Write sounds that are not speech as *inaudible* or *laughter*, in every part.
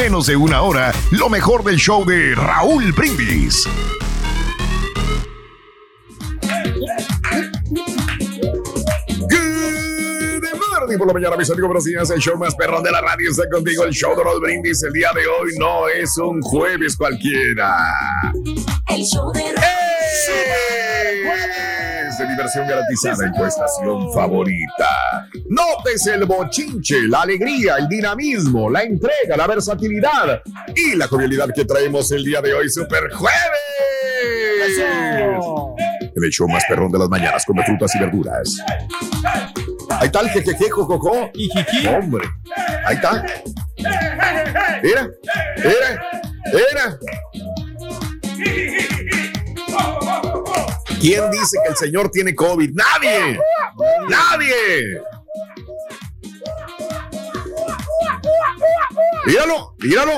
menos de una hora lo mejor del show de Raúl Brindis. Good morning por la mañana, mis amigos brasileños. El show más perrón de la radio está contigo. El show de Raúl Brindis el día de hoy no es un jueves cualquiera. El show de Es de diversión garantizada en tu estación favorita. Notes el bochinche, la alegría, el dinamismo, la entrega, la versatilidad y la jovialidad que traemos el día de hoy, Super Jueves. El show más perrón de las mañanas, come frutas y verduras. Ahí está el jejeje, jojojo. Hombre, ahí está. Mira, mira, mira. ¿Quién dice que el señor tiene COVID? ¡Nadie! ¡Nadie! Míralo, míralo.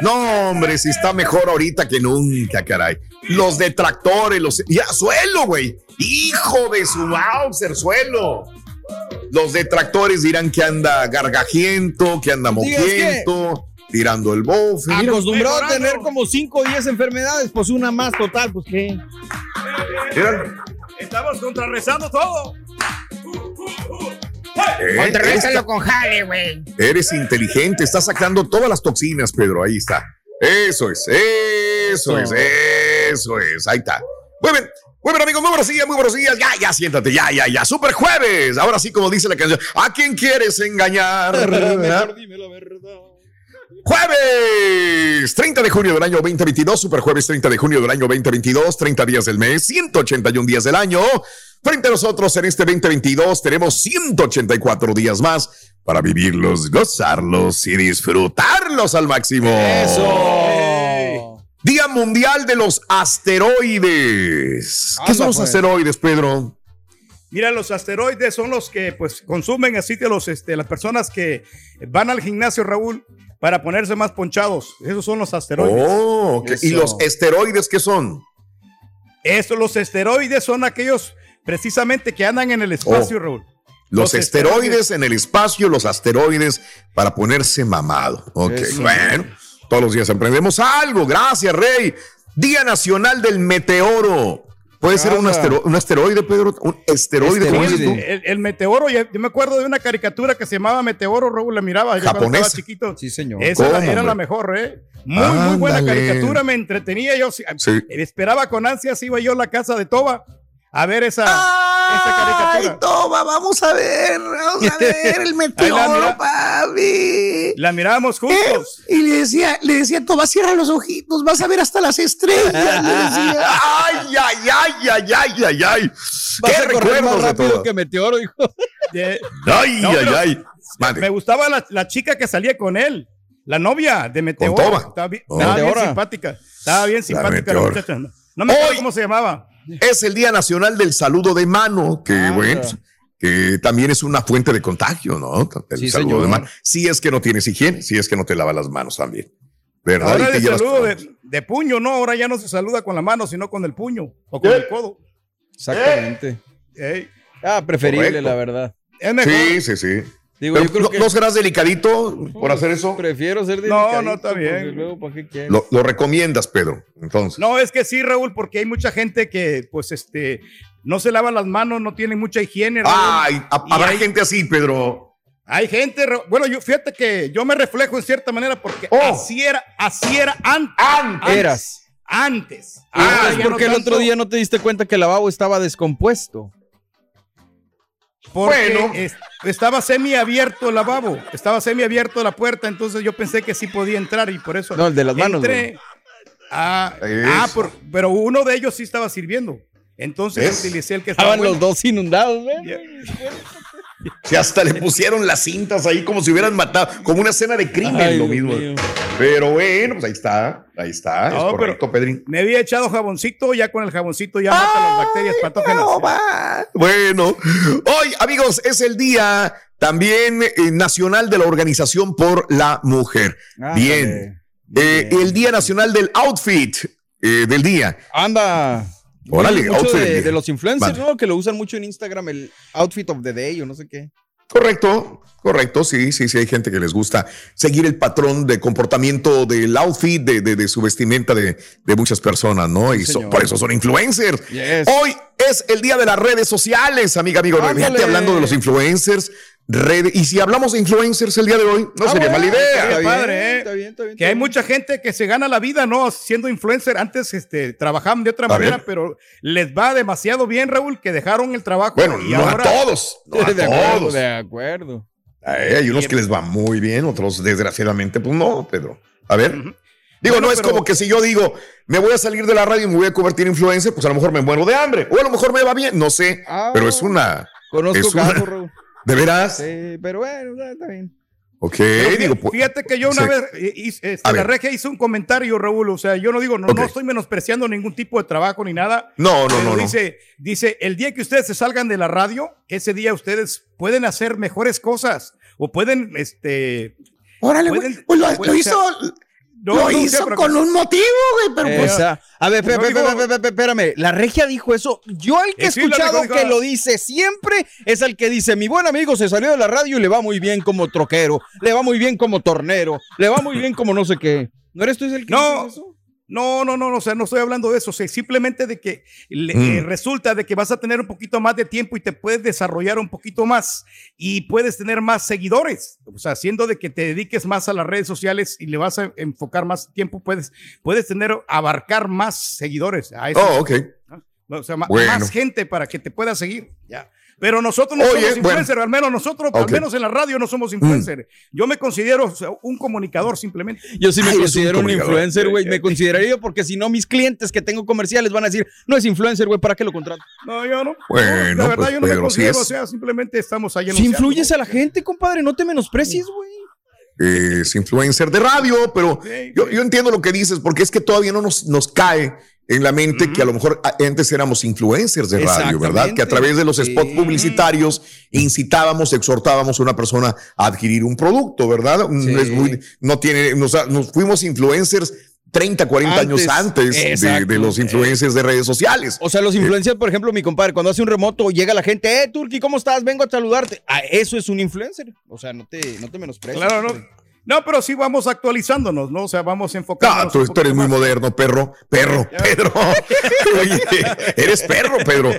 No, hombre, si está mejor ahorita que nunca, caray. Los detractores, los. Ya, suelo, güey. Hijo de su Mauser, suelo. Los detractores dirán que anda gargajiento, que anda mojiento, tirando el bofe. Acostumbrado a tener como 5 o 10 enfermedades, pues una más total, pues qué. Míralo. Estamos contrarrestando todo. Eh, esta- con jale, güey. Eres inteligente, estás sacando todas las toxinas, Pedro. Ahí está. Eso es, eso es, eso es. Ahí está. Muy bien. Muy bien, amigos, muy buenos días, muy buenos días. Ya, ya, siéntate, ya, ya, ya. Super jueves. Ahora sí, como dice la canción. ¿A quién quieres engañar? Mejor dime la verdad. Jueves 30 de junio del año 2022, super jueves 30 de junio del año 2022, 30 días del mes, 181 días del año. Frente a nosotros en este 2022 tenemos 184 días más para vivirlos, gozarlos y disfrutarlos al máximo. Eso. Día Mundial de los Asteroides. ¿Qué son los pues. asteroides, Pedro? Mira, los asteroides son los que pues consumen así de los este, las personas que van al gimnasio, Raúl, para ponerse más ponchados. Esos son los asteroides. Oh, ok. ¿y los esteroides qué son? Estos, los esteroides son aquellos precisamente que andan en el espacio, Oh. Raúl. Los, Los esteroides, esteroides. en el espacio, los asteroides para ponerse mamado. Ok, Eso. bueno, todos los días aprendemos algo. Gracias, Rey. Día Nacional del Meteoro. ¿Puede ser un, astero- un asteroide, Pedro? ¿Un esteroide? El, el meteoro, yo me acuerdo de una caricatura que se llamaba Meteoro, Raúl, la miraba yo cuando estaba chiquito. Sí, señor. Esa era, ¿Cómo, era la mejor, ¿eh? Muy, muy buena caricatura, me entretenía. Yo sí- Sí. esperaba con ansias, iba yo a la casa de Toba a ver esa, esa caricatura. toma, vamos a ver, vamos a ver el *laughs* meteoro, mira. papi. La mirábamos juntos. Y le decía, le decía, toma, cierra los ojitos, vas a ver hasta las estrellas. *laughs* Ay, ay, ay, ay, ay, ay, ay. Vas Qué a correr más de rápido todo. que Meteoro, hijo. *laughs* De- Ay, No, ay, ay. Me gustaba la, la chica que salía con él, la novia de Meteoro. Toba. Estaba bien, Oh. estaba bien simpática. Estaba bien simpática la muchacha. No, no me acuerdo cómo se llamaba. Es el Día Nacional del Saludo de Mano, que Ah, bueno, mira. que también es una fuente de contagio, ¿no? El Sí, saludo señor. de mano. Si es que no tienes higiene, si es que no te lavas las manos también. ¿Verdad? Ahora Y te el saludo de, de puño, no, ahora ya no se saluda con la mano, sino con el puño o con el codo. Exactamente. Ey, Ah, preferible, Correcto. la verdad. es mejor. Sí, sí, sí. Digo, Pero yo creo ¿no, que. ¿no serás delicadito por hacer eso? Prefiero ser No, delicadito, no, está bien. porque Luego, ¿para qué quieres? Lo, lo recomiendas, Pedro. Entonces. No, es que sí, Raúl, porque hay mucha gente que, pues, este, no se lava las manos, no tiene mucha higiene. Raúl. Ay, habrá hay- gente así, Pedro. Hay gente, bueno, yo fíjate que yo me reflejo en cierta manera porque Oh. así era, así era antes. Antes. Eras. Antes. Ah, es porque no el otro día no te diste cuenta que el lavabo estaba descompuesto. Porque Bueno. es- estaba semiabierto el lavabo, estaba semiabierto la puerta, entonces yo pensé que sí podía entrar y por eso. No, el de las manos, entré. Ah, ah, por- pero uno de ellos sí estaba sirviendo. Entonces ¿Ves? utilicé el que estaba Estaban los dos inundados. Si hasta le pusieron las cintas ahí como si hubieran matado, como una escena de crimen, Ay, lo mismo. mío. Pero bueno, pues ahí está, ahí está, No, es correcto, Pedrín. Me había echado jaboncito, ya con el jaboncito ya mata las bacterias patógenas. No. Bueno, hoy, amigos, es el día también eh, nacional de la Organización por la Mujer. Bien. Eh, bien. el Día Nacional del Outfit eh, del día. Anda. Órale, mucho de, de los influencers, Vale. ¿no? Que lo usan mucho en Instagram, el outfit of the day o no sé qué. Correcto, correcto, sí, sí, sí, hay gente que les gusta seguir el patrón de comportamiento del outfit, de, de- de su vestimenta de, de muchas personas, ¿no? Y so- por eso son influencers. Yes. Hoy es el día de las redes sociales, amiga, amigo. Fíjate, hablando de los influencers, redes. Y si hablamos de influencers el día de hoy, no Ah, sería bueno, mala idea. Está bien, padre, ¿eh? está bien, está bien. Que hay bien. mucha gente que se gana la vida, ¿no? Siendo influencer. Antes este, trabajaban de otra A manera, pero les va demasiado bien, Raúl, que dejaron el trabajo. Bueno, y no ahora, a todos, no a *laughs* de acuerdo, todos. de acuerdo. Ay, hay unos que les va muy bien, otros desgraciadamente, pues no, Pedro. A ver. Digo, Bueno, no es pero- como que si yo digo, me voy a salir de la radio y me voy a convertir en influencer, pues a lo mejor me muero de hambre, o a lo mejor me va bien, no sé, Ah. pero es una, Conozco Es una- Raúl. ¿De veras? Sí, pero bueno, está- bien. Ok, Pero fí- digo, pues, fíjate que yo una sí. vez, eh, hice- este, la regia hizo un comentario, Raúl. O sea, yo no digo, no, no estoy menospreciando ningún tipo de trabajo ni nada. no, no, no, no. Dice, dice, el día que ustedes se salgan de la radio, ese día ustedes pueden hacer mejores cosas o pueden, este, Órale, pueden- güey, pues lo, pueden lo hizo, no, o sea, hizo con un motivo, güey, pero pues, Esa- a ver, no pe- espérame. La regia dijo eso. Yo el que he Eh, sí, escuchado dijo- que lo dice siempre es el que dice, mi buen amigo se salió de la radio y le va muy bien como troquero, le va muy bien como tornero, le va muy bien como no sé qué. ¿No eres tú el que No. dice eso? No, no, no, no, o sea, no estoy hablando de eso, o sea, simplemente de que le- Mm. eh, resulta de que vas a tener un poquito más de tiempo y te puedes desarrollar un poquito más y puedes tener más seguidores, o sea, siendo de que te dediques más a las redes sociales y le vas a enfocar más tiempo, puedes, puedes tener, abarcar más seguidores, a eso, oh, ok. o sea, bueno. más gente para que te pueda seguir, ya. Pero nosotros no Oye, somos bueno. influencers, al menos nosotros, al. Mm. menos en la radio no somos influencers. Yo me considero un comunicador simplemente. Yo sí me Ay, eres un considero un, influencer, güey. Me *laughs* consideraría porque si no, mis clientes que tengo comerciales van a decir, no es influencer, güey, ¿para qué lo contrato? No, yo no. Bueno, No, la verdad, pues, yo no me Pedro, sí considero, es. o sea, simplemente estamos ahí Si anunciando, influyes ¿no? a la gente, compadre, no te menosprecies, güey. es influencer de radio, pero yo, yo entiendo lo que dices, porque es que todavía no nos, nos cae en la mente que a lo mejor antes éramos influencers de radio, ¿verdad? Que a través de los Sí. spots publicitarios incitábamos, exhortábamos a una persona a adquirir un producto, ¿verdad? Mm, Sí. Es muy, no tiene, nos, nos fuimos influencers 30, 40 años Antes, de, los influencers de redes sociales. O sea, los influencers, por ejemplo, mi compadre, cuando hace un remoto, llega la gente, eh, Turki, ¿cómo estás? Vengo a saludarte. Ah, eso es un influencer. O sea, no te, no te menosprecies. Claro, no. No, pero sí vamos actualizándonos, ¿no? O sea, vamos Ah, enfocándonos. tú, un tú eres muy más. moderno, perro. Perro, Pedro. *laughs* Oye, eres perro, Pedro.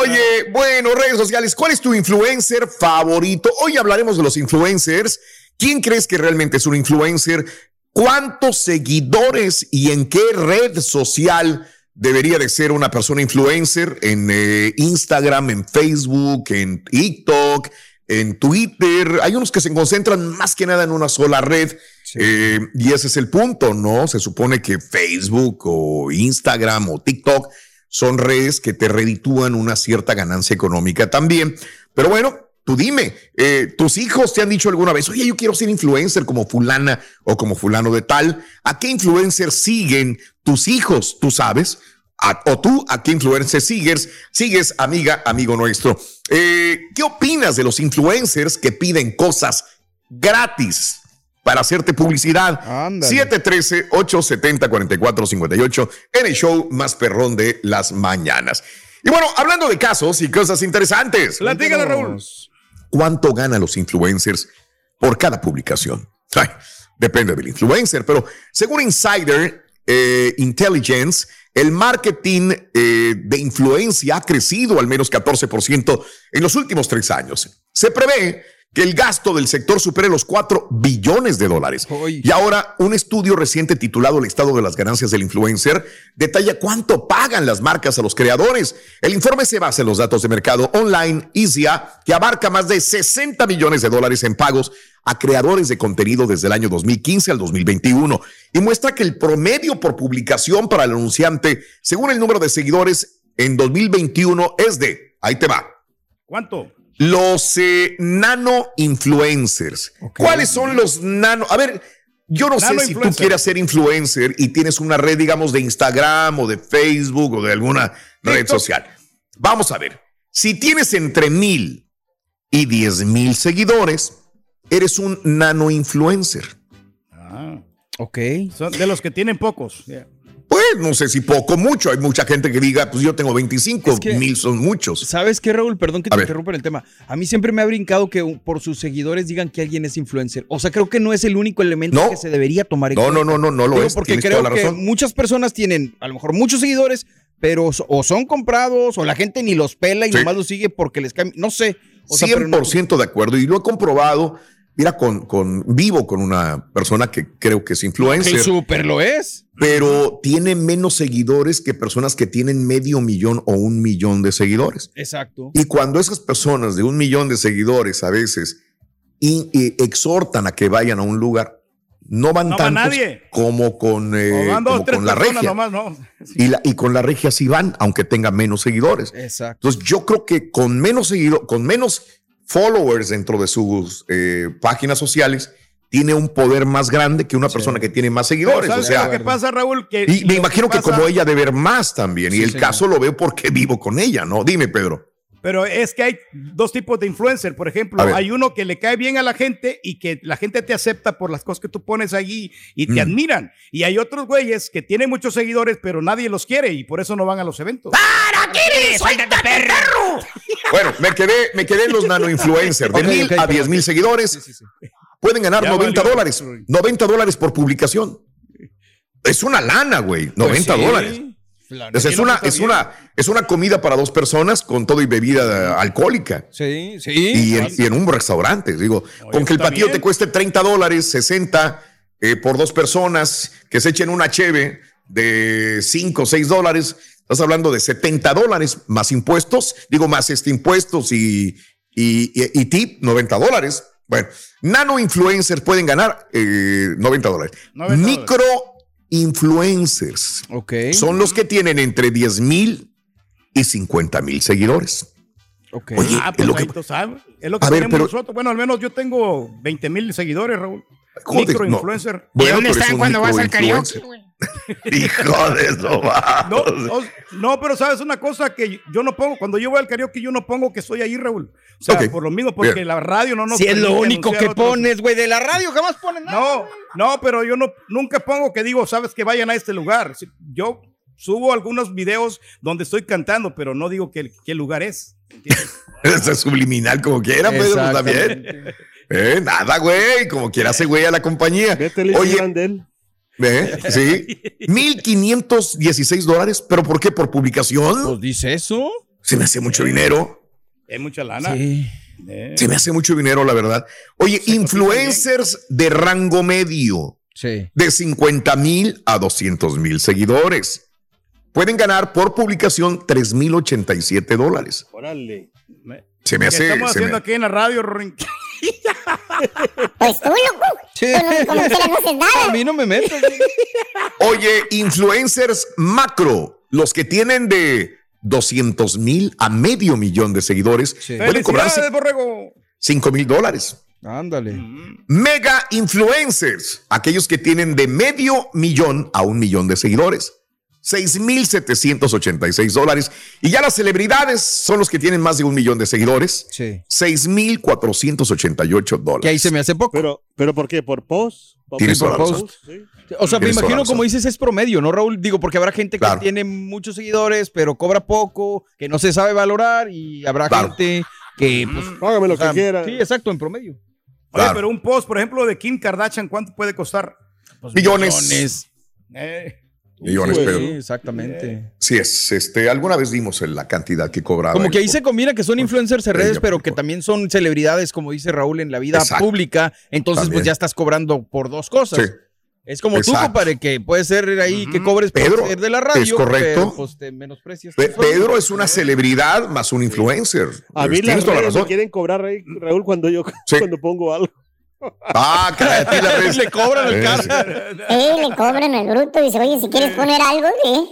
Oye, bueno, redes sociales, ¿cuál es tu influencer favorito? Hoy hablaremos de los influencers. ¿Quién crees que realmente es un influencer? ¿Cuántos seguidores y en qué red social debería de ser una persona influencer? En eh, Instagram, en Facebook, en TikTok, en Twitter. Hay unos que se concentran más que nada en una sola red. Eh, y ese es el punto, ¿no? Se supone que Facebook o Instagram o TikTok son redes que te reditúan una cierta ganancia económica también. Pero bueno, tú dime, eh, tus hijos te han dicho alguna vez, oye, yo quiero ser influencer como fulana o como fulano de tal. ¿A qué influencer siguen tus hijos? ¿Tú sabes? A- o tú, ¿a qué influencer sigues? Sigues, amiga, amigo nuestro. Eh, ¿Qué opinas de los influencers que piden cosas gratis para hacerte publicidad? Ándale. 713-870-4458 en el show más perrón de las mañanas. Y bueno, hablando de casos y cosas interesantes, Platícale, Raúl. ¿cuánto ganan los influencers por cada publicación? Ay, depende del influencer, pero según Insider eh, Intelligence, el marketing eh, de influencia ha crecido al menos 14% en los últimos tres años. Se prevé que el gasto del sector supere los 4 billones de dólares. Y ahora, un estudio reciente titulado El estado de las ganancias del influencer detalla cuánto pagan las marcas a los creadores. El informe se basa en los datos de mercado online ISIA, que abarca más de 60 millones de dólares en pagos a creadores de contenido desde el año 2015 al 2021 y muestra que el promedio por publicación para el anunciante, según el número de seguidores en 2021, es de, ahí te va, ¿Cuánto? Los eh, nano influencers. ¿Cuáles son los nano? A ver, yo no sé si tú quieres ser influencer y tienes una red, digamos, de Instagram o de Facebook o de alguna red TikTok. social. Vamos a ver. Si tienes entre mil y diez mil seguidores, eres un nano influencer. Ah, Ok. son de los que tienen pocos. Yeah. No sé si poco o mucho. Hay mucha gente que diga, pues yo tengo 25, Es que- mil son muchos. ¿Sabes qué, Raúl? Perdón que te interrumpa en el tema. A mí siempre me ha brincado que por sus seguidores digan que alguien es influencer. O sea, creo que no es el único elemento No. que se debería tomar en No, cuenta. no, no, no, no lo Digo, es. porque Tienes creo toda la que muchas personas tienen a lo mejor muchos seguidores, pero o son comprados o la gente ni los pela y Sí. nomás los sigue porque les cae. No sé. O sea, pero no- 100% de acuerdo. Y lo he comprobado. Mira, con, con vivo con una persona que creo que es influencer, que súper lo es. pero tiene menos seguidores que personas que tienen medio millón o un millón de seguidores. Exacto. Y cuando esas personas de un millón de seguidores a veces y, y exhortan a que vayan a un lugar, no van No va tantos nadie. como con, eh, O van dos, como con la regia. nomás, ¿no? Y, la, y con la regia sí van, aunque tenga menos seguidores. Exacto. Entonces yo creo que con menos seguido, con menos followers dentro de sus eh, páginas sociales, tiene un poder más grande que una persona que tiene más seguidores. O ¿Sabes sea, lo que pasa, Raúl? Que y me imagino que pasa- como ella de ver más también. y el caso lo veo porque vivo con ella, ¿no? Dime, Pedro. Pero es que hay dos tipos de influencer. Por ejemplo, hay uno que le cae bien a la gente y que la gente te acepta por las cosas que tú pones allí y te Mm. admiran. Y hay otros güeyes que tienen muchos seguidores, pero nadie los quiere y por eso no van a los eventos. *laughs* Bueno, me quedé, me quedé en los nano influencers. De mil a diez mil seguidores Sí, sí, sí. pueden ganar Ya 90 valió. dólares. 90 dólares por publicación. Es una lana, güey. 90 Pues sí. dólares. Entonces, es una, está es bien. una, es una comida para dos personas con todo y bebida eh, alcohólica. Sí, sí. y, en, y en un restaurante. Digo, con que el platillo te cueste 30 dólares, 60 eh, por dos personas, que se echen una cheve de 5 o 6 dólares, estás hablando de 70 dólares más impuestos, digo, más este impuestos y, y, y- y tip, 90 dólares. Bueno, nano influencers pueden ganar eh, 90 dólares. 90 Micro influencers Ok. son los que tienen entre 10 mil y 50 mil seguidores. ok. Oye, Ah, es pues lo que- ahí tú sabes. Es lo que A ver, tenemos pero- nosotros. Bueno, al menos yo tengo 20 mil seguidores, Raúl. Joder, Micro no. ¿Dónde pero es están cuando vas al microinfluencer. karaoke, güey? Hijo de eso, va. No, no, no, pero sabes una cosa que yo no pongo, cuando yo voy al karaoke, yo no pongo que estoy ahí, Raúl. O sea, por lo mismo, porque Bien. la radio no nos si es lo único que pones, güey, de la radio jamás ponen nada. No, no, pero yo no, nunca pongo que digo, sabes que vayan a este lugar. Si- Yo subo algunos videos donde estoy cantando, pero no digo que, qué lugar es. *laughs* es subliminal como quiera, Pedro, pues, también. Eh, nada, güey, como quiera hace güey a la compañía. Métele Oye. ¿eh? sí, 1516 dólares, pero ¿por qué? ¿Por publicación? Pues dice eso. Se me hace mucho dinero. Es mucha lana. Sí. Eh. Se me hace mucho dinero, la verdad. Oye, influencers de rango medio, Sí. de 50 mil a 200 mil seguidores. Pueden ganar por publicación 3,087 dólares. Órale. Se me ¿Qué hace. estamos me- haciendo aquí en la radio, Rorín? *laughs* *laughs* Pues tú, loco. Sí. Tú no, como quiera no haces A mí no me meto. *laughs* Oye, influencers macro, los que tienen de 200 mil a medio millón de seguidores, Sí. pueden cobrar ¡Felicidades, borrego! 5 mil dólares. Ándale. Mega influencers, aquellos que tienen de medio millón a un millón de seguidores. 6,786 dólares. Y ya las celebridades son los que tienen más de un millón de seguidores. Sí. 6,488 dólares. Que ahí se me hace poco. Pero, pero ¿por qué? ¿Por post? ¿Por Tienes por post? Sí. O sea, me imagino, como dices, es promedio, ¿no, Raúl? Digo, porque habrá gente que Claro. tiene muchos seguidores, pero cobra poco, que no se sabe valorar, y habrá Claro. gente que, pues, Págame lo o sea, que quiera. Sí, exacto, en promedio. Oye, Claro. pero un post, por ejemplo, de Kim Kardashian, ¿cuánto puede costar? Pues, Millones. Eh, Millones, Sí, Pedro. Sí, exactamente. Sí es, este, alguna vez dimos la cantidad que cobraba. Como que ahí se combina que son influencers en redes, pero por que también son celebridades, como dice Raúl, en la vida Exacto. pública. Entonces, También. pues ya estás cobrando por dos cosas. Sí. Es como tú, Exacto. compadre, que puede ser ahí que cobres por Pedro, ser de la radio, es correcto. pero pues te menosprecias. Pe- tú solo. Pedro es una celebridad más un influencer. A mí Tienes las toda la redes me razón. quieren cobrar ahí, Raúl, cuando yo Sí. *laughs* cuando pongo algo. Ah, redes- *laughs* Le cobran el Eh, carro. Sí, le cobran el bruto. Dice, oye, si quieres poner algo, ¿eh?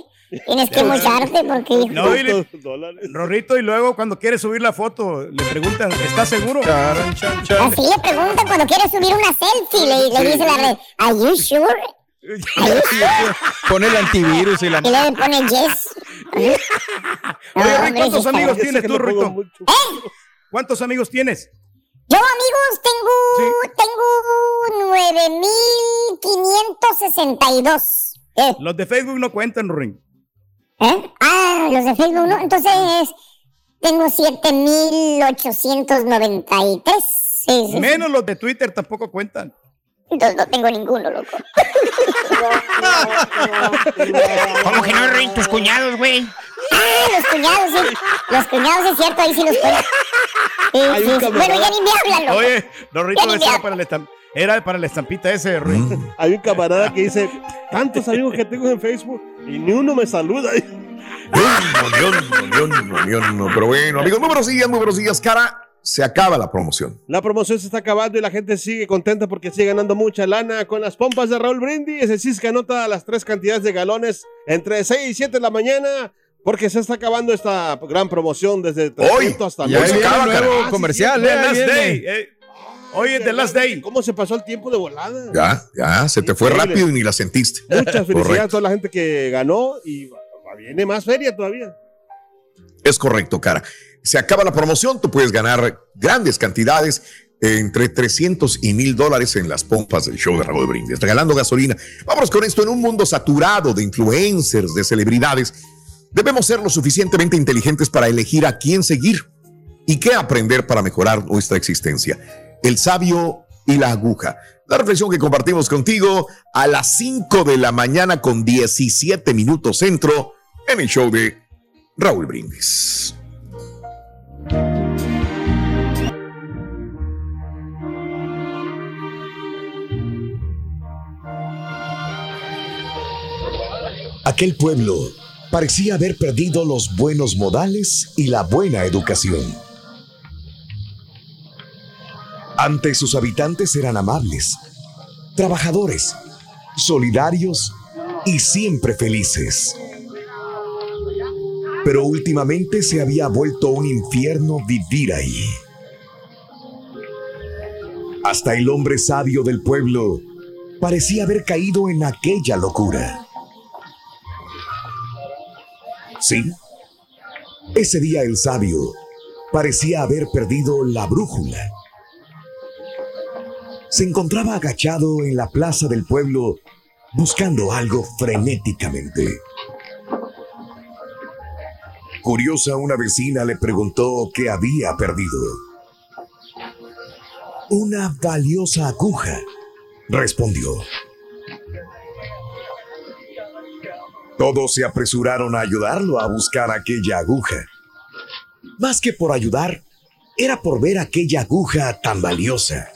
Tienes que mocharte porque... No, y le- Dos dólares. Rorrito, y luego cuando quiere subir la foto, le preguntan, ¿estás seguro? Charan, chan, chan. Así le preguntan cuando quiere subir una selfie, le, le dice la red, ¿Are you sure? Pone el antivirus y la. Y le pone yes. Oye, Rick, hombre, ¿cuántos amigos tienes que tú, Rito? ¿Cuántos amigos tienes? Yo, amigos, tengo, tengo 9562. ¿Eh? Los de Facebook no cuentan, Rorín. ¿Eh? Ah, los de Facebook, ¿no? Entonces, tengo 7893. Sí, sí. Menos los de Twitter tampoco cuentan. Entonces no tengo ninguno, loco. *laughs* ¿Cómo que no, Rey? Tus cuñados, güey. Ah, los cuñados, sí. Los cuñados, es cierto, ahí sí los cuento. Sí, Hay un sí, sí. camarada. Bueno, ya ni me hablan, loco. Oye, ese me era para, el estam- era para la estampita ese, Rorín. Hay un camarada que dice, tantos amigos que tengo en Facebook y ni uno me saluda. *laughs* Pero bueno, amigos, muy buenos días, muy buenos días, cara. Se acaba la promoción. La promoción se está acabando y la gente sigue contenta porque sigue ganando mucha lana con las pompas de Raúl Brindis. Ese sí que anota las tres cantidades de galones entre 6 y 7 de la mañana porque se está acabando esta gran promoción desde 300 hasta Ya Hoy se acaba, el nuevo. Ah, comercial, ¿eh? Last viene. Day. eh. Hoy es The Last Day. ¿Cómo se pasó el tiempo de volada? Ya, ya, se te fue rápido y ni la sentiste. Muchas felicidades a toda la gente que ganó y viene más feria todavía. Es correcto, cara. Se acaba la promoción, tú puedes ganar grandes cantidades, entre 300 y 1000 dólares en las pompas del show de Raúl Brindis, regalando gasolina. Vámonos con esto, en un mundo saturado de influencers, de celebridades, debemos ser lo suficientemente inteligentes para elegir a quién seguir y qué aprender para mejorar nuestra existencia. El sabio y la aguja. La reflexión que compartimos contigo a las 5 de la mañana con 17 minutos centro en el show de Raúl Brindis. Aquel pueblo parecía haber perdido los buenos modales y la buena educación. Antes sus habitantes eran amables, trabajadores, solidarios y siempre felices. Pero últimamente se había vuelto un infierno vivir ahí. Hasta el hombre sabio del pueblo parecía haber caído en aquella locura. Sí, ese día el sabio parecía haber perdido la brújula. Se encontraba agachado en la plaza del pueblo buscando algo frenéticamente. Curiosa, una vecina le preguntó qué había perdido. Una valiosa aguja, respondió. Todos se apresuraron a ayudarlo a buscar aquella aguja. Más que por ayudar, era por ver aquella aguja tan valiosa.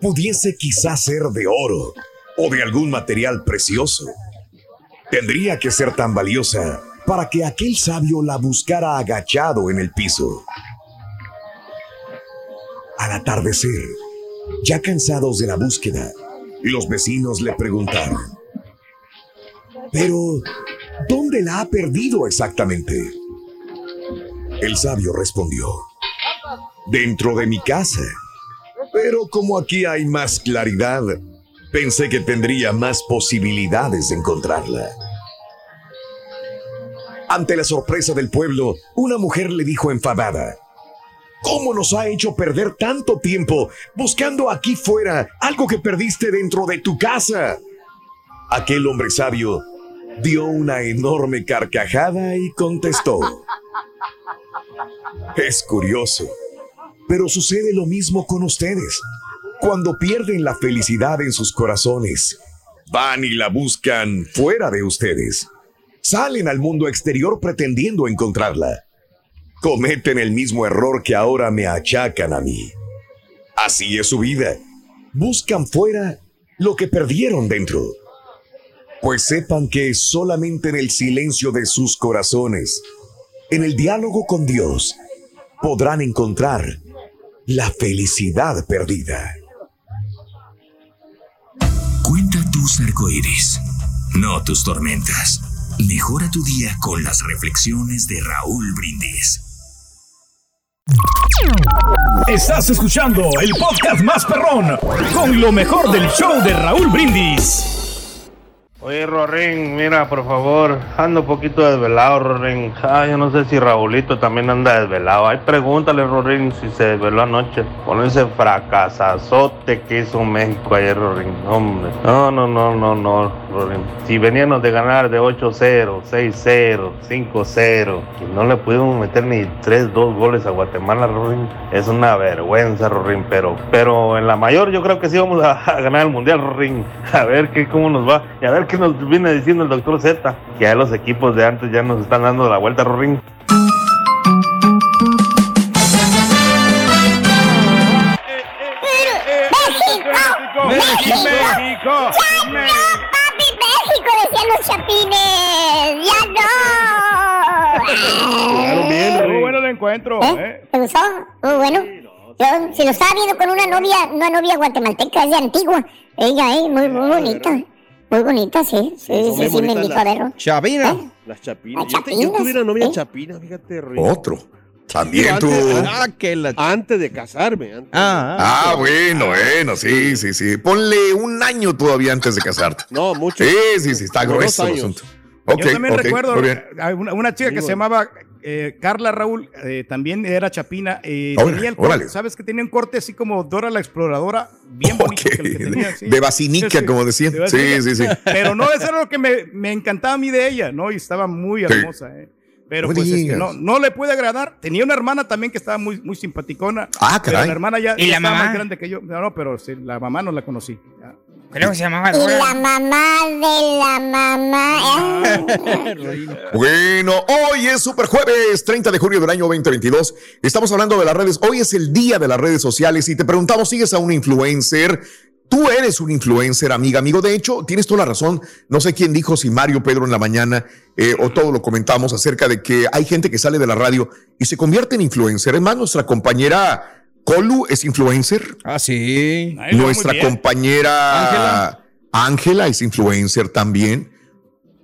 Pudiese quizás ser de oro o de algún material precioso. Tendría que ser tan valiosa para que aquel sabio la buscara agachado en el piso. Al atardecer, ya cansados de la búsqueda, los vecinos le preguntaron, pero, ¿dónde la ha perdido exactamente? El sabio respondió, dentro de mi casa. Pero como aquí hay más claridad, pensé que tendría más posibilidades de encontrarla. Ante la sorpresa del pueblo, una mujer le dijo enfadada, ¿Cómo nos ha hecho perder tanto tiempo buscando aquí fuera algo que perdiste dentro de tu casa? Aquel hombre sabio dio una enorme carcajada y contestó. Es curioso, pero sucede lo mismo con ustedes. Cuando pierden la felicidad en sus corazones, van y la buscan fuera de ustedes. Salen al mundo exterior pretendiendo encontrarla. Cometen el mismo error que ahora me achacan a mí. Así es su vida. Buscan fuera lo que perdieron dentro. Pues sepan que solamente en el silencio de sus corazones, en el diálogo con Dios, podrán encontrar la felicidad perdida. Cuenta tus arcoíris, no tus tormentas. Mejora tu día con las reflexiones de Raúl Brindis. Estás escuchando el podcast más perrón con lo mejor del show de Raúl Brindis. Oye, Rorín, mira, por favor, ando un poquito desvelado, Rorín. Ah, yo no sé si Raulito también anda desvelado. Ay, pregúntale, Rorín, si se desveló anoche con ese fracasazote que hizo México ayer, Rorín. Hombre, no, no, no, no, no, Rorín. Si veníamos de ganar de 8-0, 6-0, 5-0, y no le pudimos meter ni 3, 2 goles a Guatemala, Rorín, es una vergüenza, Rorín. Pero, pero en la mayor yo creo que sí vamos a, a ganar el Mundial, Rorín. A ver qué, cómo nos va. Y a ver qué nos viene diciendo el doctor Z. Que ya los equipos de antes ya nos están dando la vuelta, Rorín. ¡México! ¡México! ¡Ya no, papi! ¡México! Decían los chapines. ¡Ya no! Muy bueno el encuentro. ¿Eh? ¿eh? ¿Te gustó? Muy bueno. Yo, si lo estaba viendo con una novia, una novia guatemalteca, es de antigua. Ella, eh, muy, muy bonita. Muy bonita, sí. Sí, sí, sí, me invitó a las- verlo. Chavina. ¿Eh? Las chapinas. Las Yo, te- yo chapinas, tuviera novia ¿eh? chapina, fíjate, Roy. Otro. También tú. Antes- Ah, que la. Antes de casarme. antes. Ah, Ah, bueno, bueno, sí, sí, sí. Ponle un año todavía antes de casarte. No, mucho. Sí, sí, sí, está grueso el asunto. Ok, Yo también ok, recuerdo muy bien. a una, una chica que se llamaba eh, Carla Raúl, eh, también era chapina. eh, Órale, tenía el corte. ¿Sabes que tenía un corte así como Dora la Exploradora? Bien bonito que el que tenía, sí. De Sí, sí, como decían. de Sí, sí, sí. Pero no, eso era lo que me, me encantaba a mí de ella, ¿no? Y estaba muy Sí. hermosa, ¿eh? Pero No pues este, no, no le pude agradar. Tenía una hermana también que estaba muy, muy simpaticona. Ah, Pero caray. la hermana ya, ¿Y ya la estaba mamá? más grande que yo. No, no, pero sí, la mamá no la conocí. Ya. Creo que se llamaba Y la mamá de la mamá. *laughs* Bueno, hoy es Super Jueves, 30 de junio del año 2022. Estamos hablando de las redes. Hoy es el día de las redes sociales y te preguntamos, ¿sigues a un influencer? Tú eres un influencer, amiga, amigo. De hecho, tienes toda la razón. No sé quién dijo, si Mario, Pedro en la mañana, eh, o todo lo comentamos acerca de que hay gente que sale de la radio y se convierte en influencer. Es más, nuestra compañera Colu es influencer. Ah, sí. Ahí Nuestra compañera Ángela. Es influencer también,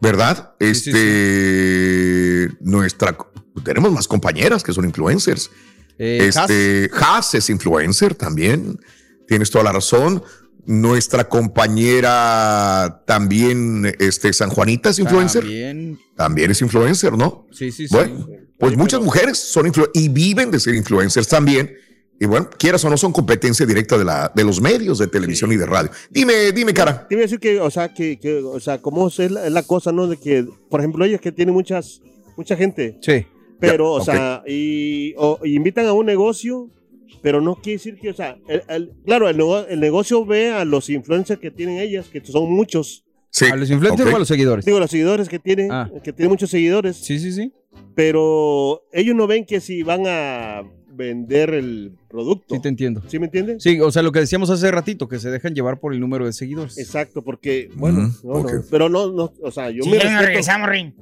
¿verdad? Sí, sí, Este, nuestra, tenemos más compañeras que son influencers. Eh, este, Haas es influencer también, tienes toda la razón. Nuestra compañera también, este, San Juanita es influencer, también, También. es influencer, ¿no? Sí, sí, sí. Bueno, pues muchas mujeres son influencers y viven de ser influencers también. Y bueno, quieras o no, son competencia directa de, la, de los medios de televisión y de radio. Dime, dime, cara. Te iba a decir que, o sea, que, que, o sea, cómo es la, cosa, ¿no? De que, por ejemplo, ella que tiene muchas, mucha gente, Sí. pero, o sea, y, o- y invitan a un negocio, pero no quiere decir que, o sea, el- el- claro, el, nego- el negocio ve a los influencers que tienen ellas, que son muchos, Sí. ¿A los influencers o a los seguidores? digo, los seguidores que tienen, Ah. que tienen muchos seguidores, Sí, sí, sí. pero ellos no ven que si van a vender el producto. Sí, te entiendo. ¿Sí me entiendes? Sí, o sea, lo que decíamos hace ratito, que se dejan llevar por el número de seguidores. Exacto, porque, bueno, Ujú, no, no, ok. pero no, no, o sea, yo Si me ya respeto. regresamos, Rin.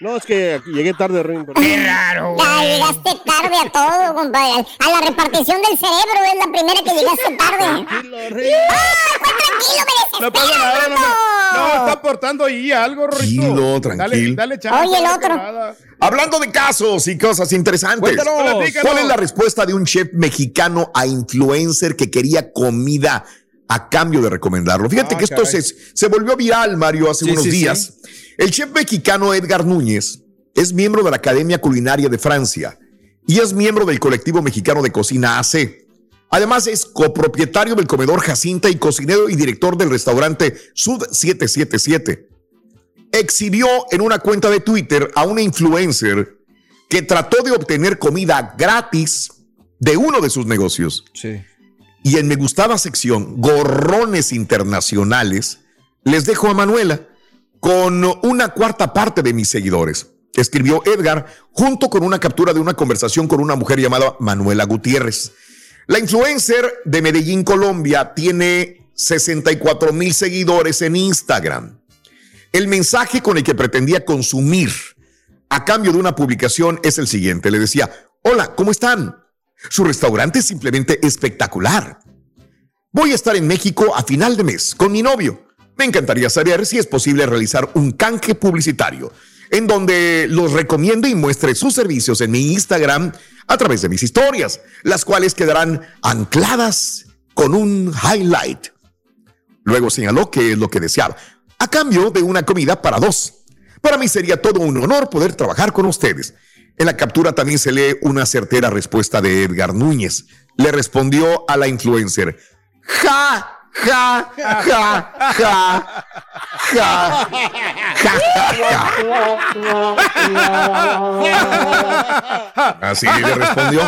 No, es que llegué tarde, Rin. pero- Qué raro, Ya llegaste tarde a todo, compadre. A la repartición del cerebro es la primera que llegaste tarde. Tranquilo, Rin. ¡Ay, pues tranquilo, me No pasa nada, no, no, no, está aportando ahí algo, Rorrito. Tranquilo, Dale, tranquilo. dale chance. Oye, el no otro. nada. Hablando de casos y cosas interesantes. Cuéntanos. ¿Cuál es la respuesta de un chef mexicano a influencer que quería comida a cambio de recomendarlo? Fíjate Ah, que esto se, se volvió viral, Mario, hace Sí, unos sí, días. El chef mexicano Edgar Núñez es miembro de la Academia Culinaria de Francia y es miembro del colectivo mexicano de cocina AC. Además es copropietario del comedor Jacinta y cocinero y director del restaurante Sud 777 exhibió en una cuenta de Twitter a una influencer que trató de obtener comida gratis de uno de sus negocios. Sí. Y en me gustaba sección, gorrones internacionales, les dejo a Manuela con una cuarta parte de mis seguidores. Escribió Edgar junto con una captura de una conversación con una mujer llamada Manuela Gutiérrez. La influencer de Medellín, Colombia, tiene 64 mil seguidores en Instagram. El mensaje con el que pretendía consumir a cambio de una publicación es el siguiente. Le decía, hola, ¿cómo están? Su restaurante es simplemente espectacular. Voy a estar en México a final de mes con mi novio. Me encantaría saber si es posible realizar un canje publicitario. en donde los recomiendo y muestre sus servicios en mi Instagram a través de mis historias, las cuales quedarán ancladas con un highlight. Luego señaló que es lo que deseaba, a cambio de una comida para dos. Para mí sería todo un honor poder trabajar con ustedes. En la captura también se lee una certera respuesta de Edgar Núñez. Le respondió a la influencer, ja, ja, ja, ja, ja, ja, ja. Así le respondió.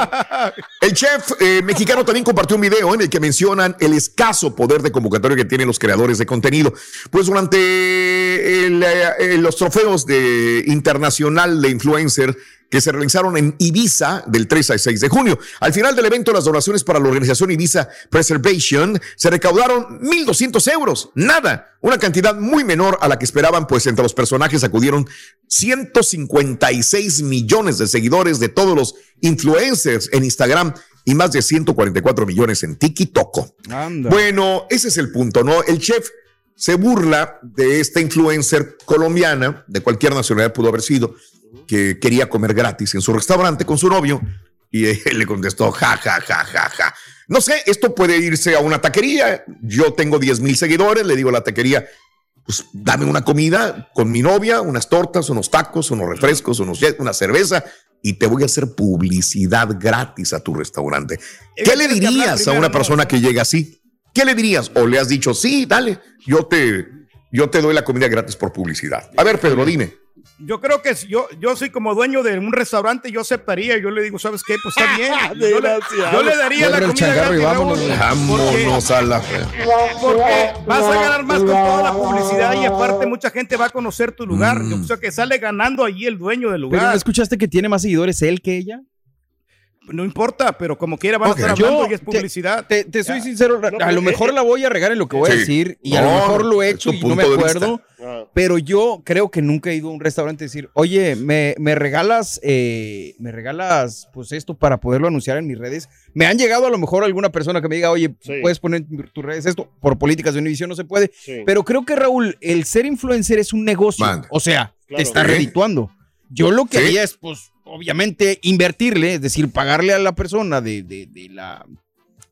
El chef eh, mexicano también compartió un video en el que mencionan el escaso poder de convocatoria que tienen los creadores de contenido. Pues durante el, eh, eh, los trofeos de internacional de influencer que se realizaron en Ibiza del 3 al 6 de junio. Al final del evento, las donaciones para la organización Ibiza Preservation se recaudaron 1.200 euros. Nada, una cantidad muy menor a la que esperaban, pues entre los personajes acudieron 156 millones de seguidores de todos los influencers en Instagram y más de 144 millones en TikTok. Bueno, ese es el punto, ¿no? El chef se burla de esta influencer colombiana, de cualquier nacionalidad pudo haber sido, que quería comer gratis en su restaurante con su novio y él *laughs* le contestó, ja, ja, ja, ja, ja. No sé, esto puede irse a una taquería. Yo tengo 10 mil seguidores, le digo a la taquería, pues dame una comida con mi novia, unas tortas, unos tacos, unos refrescos, unos, una cerveza y te voy a hacer publicidad gratis a tu restaurante. ¿Qué le dirías a una persona que llega así? ¿Qué le dirías? O le has dicho, sí, dale, yo te, yo te doy la comida gratis por publicidad. A ver, Pedro, dime. Yo creo que si yo, yo soy como dueño de un restaurante, yo aceptaría. Yo le digo, ¿sabes qué? Pues está bien. *laughs* Yo le, yo le daría la comida gratis, vámonos, porque- Vámonos a la... Porque vas a ganar más con toda la publicidad y aparte mucha gente va a conocer tu lugar. Mm. Yo creo que sale ganando allí el dueño del Pero ¿no lugar. escuchaste que tiene más seguidores él que ella? No importa, pero como quiera van a estar hablando Yo y es publicidad. Te, te soy sincero, No, a lo es- mejor es- la voy a regar en lo que voy a decir y a lo mejor lo he hecho y no me acuerdo, Ah. pero yo creo que nunca he ido a un restaurante a decir, oye, me, me regalas, eh, me regalas pues esto para poderlo anunciar en mis redes. Me han llegado a lo mejor alguna persona que me diga, oye, Sí. puedes poner en tus redes esto, por políticas de Univision no se puede, Sí. pero creo que Raúl, el ser influencer es un negocio, o sea, Claro. te está Sí. redituando. Yo lo que Sí. haría es, pues, obviamente, invertirle, es decir, pagarle a la persona de, de- de la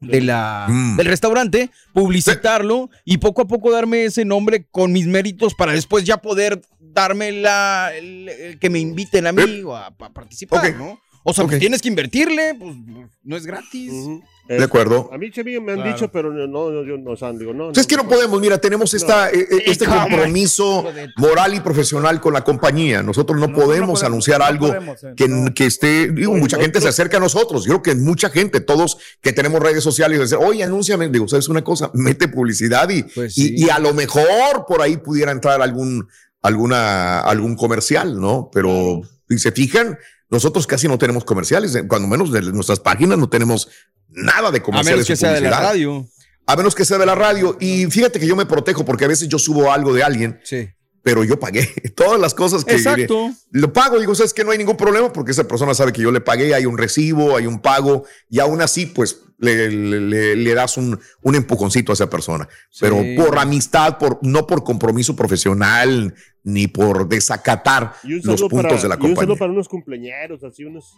de la, Mm. del restaurante, publicitarlo y poco a poco darme ese nombre con mis méritos para después ya poder darme la el- el que me inviten a mí o a, a participar. ¿no? O sea, pues Ok. tienes que invertirle, pues no es gratis. Ujú. De Eh, acuerdo. A mí, Chevy, me han Claro. dicho, pero no, no, yo no, o sea, digo, no. Pues es que no podemos, mira, tenemos esta, eh, eh, este compromiso moral y profesional con la compañía. Nosotros no, No, no podemos anunciar no algo podemos, eh, que, no. que esté, digo, Oye, mucha no, gente se acerca a nosotros. Yo creo que mucha gente, todos que tenemos redes sociales, dicen, oye, anúnciame, digo, ¿sabes una cosa? *laughs* Mete publicidad y, Pues y- sí. y, a lo mejor por ahí pudiera entrar algún, alguna, algún comercial, ¿no? Pero si se fijan, nosotros casi no tenemos comerciales, eh, cuando menos de nuestras páginas no tenemos nada de A comerciales. menos que sea de la radio. A menos que sea de la radio. Y fíjate que yo me protejo porque a veces yo subo algo de alguien, Sí. pero yo pagué *laughs* todas las cosas que Exacto. lo pago. Digo, sabes que no hay ningún problema porque esa persona sabe que yo le pagué, hay un recibo, hay un pago y aún así, pues le, le- le- das un, un empujoncito a esa persona. Pero Sí. por amistad, por, no por compromiso profesional ni por desacatar los puntos para, de la y un saludo compañía. para unos cumpleañeros, así unos.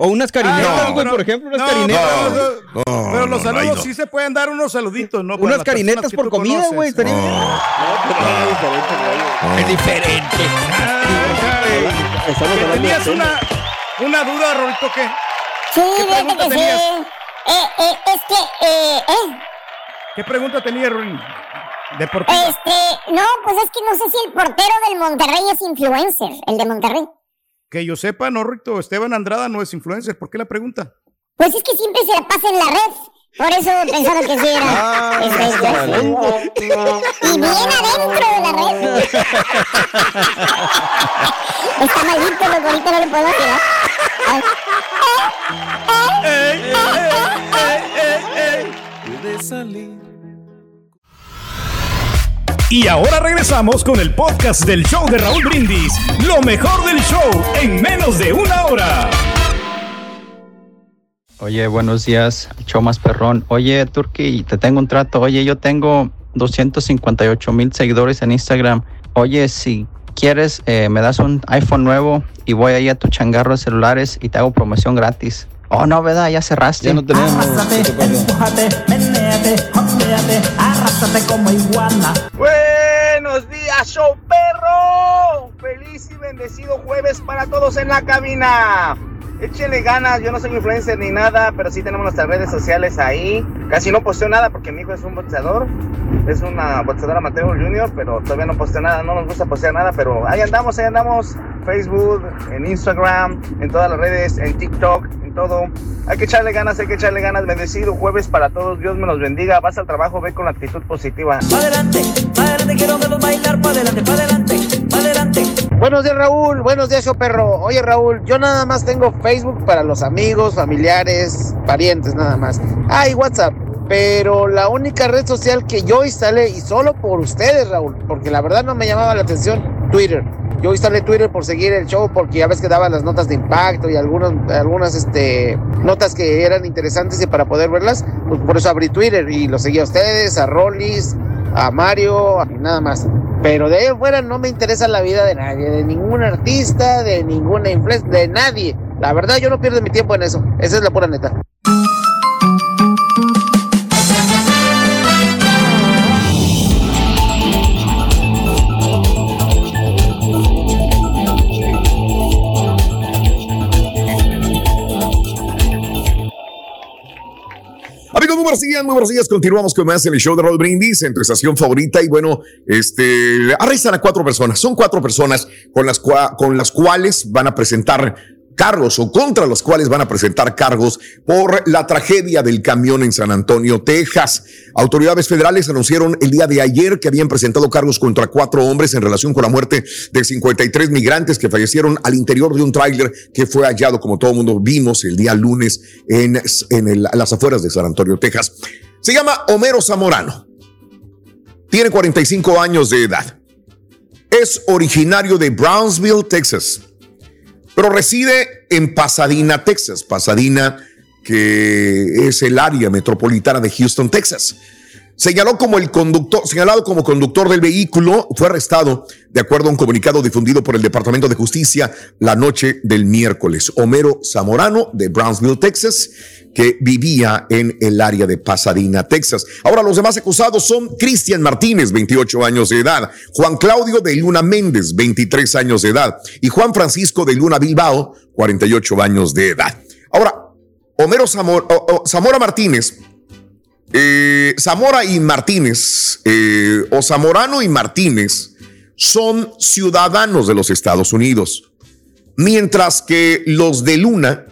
O unas carinetas, Ah, no, güey, pero- por ejemplo, unas no, carinetas. pero- No, Pero no, los no, saludos no. sí se pueden dar unos saluditos, ¿no? Unas carinetas por comida, conoces. güey. No, No, pero era diferente, güey. Es diferente. Ah, tenías una, una duda, Rolito, ¿qué? Sí, ¿Qué que sí. tenías? Eh, eh, es que, eh, eh, ¿Qué pregunta tenía, Rolín? Deportiva. este, no, pues es que no sé si el portero del Monterrey es influencer, el de Monterrey. Que yo sepa, no, Rolito, Esteban Andrada no es influencer. ¿Por qué la pregunta? Pues es que siempre se la pasa en la red. Por eso pensaba que sí era. Ah, este, y bien adentro de la red. *laughs* Está malito, loco, ahorita no le puedo tirar. Ay. Y ahora regresamos con el podcast del show de Raúl Brindis. Lo mejor del show en menos de una hora. Oye, buenos días, show más perrón. Oye, Turki, te tengo un trato. Oye, yo tengo 258 mil seguidores en Instagram. Oye, si quieres, eh, me das un iPhone nuevo y voy ahí a tu changarro de celulares y te hago promoción gratis. Oh, no, ¿verdad? Ya cerraste. Ya no tenemos. Como iguana. Días, show perro. Feliz y bendecido jueves para todos en la cabina. Échenle ganas, yo no soy influencer ni nada, pero sí tenemos nuestras redes sociales ahí. Casi no posteo nada porque mi hijo es un boxeador, es una boxeadora Mateo Junior, pero todavía no posteo nada, no nos gusta postear nada, pero ahí andamos, ahí andamos. Facebook, en Instagram, en todas las redes, en TikTok, en todo. Hay que echarle ganas, hay que echarle ganas. Bendecido jueves para todos, Dios me los bendiga. Vas al trabajo, ve con la actitud positiva. Adelante, adelante, quiero verlos bailar, pa' adelante, pa' adelante, pa' adelante. Buenos días, Raúl. Buenos días, yo perro. Oye, Raúl, yo nada más tengo Facebook para los amigos, familiares, parientes, nada más. Ah, WhatsApp. Pero la única red social que yo instalé, y solo por ustedes, Raúl, porque la verdad no me llamaba la atención, Twitter. Yo instalé Twitter por seguir el show, porque ya ves que daban las notas de impacto y algunas, algunas este, notas que eran interesantes y para poder verlas, pues por eso abrí Twitter y lo seguí a ustedes, a Rollis, a Mario, y nada más. Pero de ahí afuera no me interesa la vida de nadie, de ningún artista, de ninguna influencia, de nadie. La verdad yo no pierdo mi tiempo en eso. Esa es la pura neta. Amigos, muy buenos días, muy buenos días. Continuamos con más en el show de Roll Brindis, en estación favorita. Y bueno, este, arrestan a cuatro personas. Son cuatro personas con las, cua- con las cuales van a presentar cargos o contra los cuales van a presentar cargos por la tragedia del camión en San Antonio, Texas. Autoridades federales anunciaron el día de ayer que habían presentado cargos contra cuatro hombres en relación con la muerte de 53 migrantes que fallecieron al interior de un tráiler que fue hallado, como todo mundo vimos, el día lunes en, las afueras de San Antonio, Texas. Se llama Homero Zamorano. Tiene 45 años de edad. Es originario de Brownsville, Texas pero reside en Pasadena, Texas. Pasadena, que es el área metropolitana de Houston, Texas. Señaló como el conductor, señalado como conductor del vehículo, fue arrestado de acuerdo a un comunicado difundido por el Departamento de Justicia la noche del miércoles. Homero Zamorano de Brownsville, Texas, que vivía en el área de Pasadena, Texas. Ahora los demás acusados son Cristian Martínez, 28 años de edad, Juan Claudio de Luna Méndez, 23 años de edad, y Juan Francisco de Luna Bilbao, 48 años de edad. Ahora, Homero Zamora, Zamora Martínez eh, Zamora y Martínez, eh, o Zamorano y Martínez, son ciudadanos de los Estados Unidos, mientras que los de Luna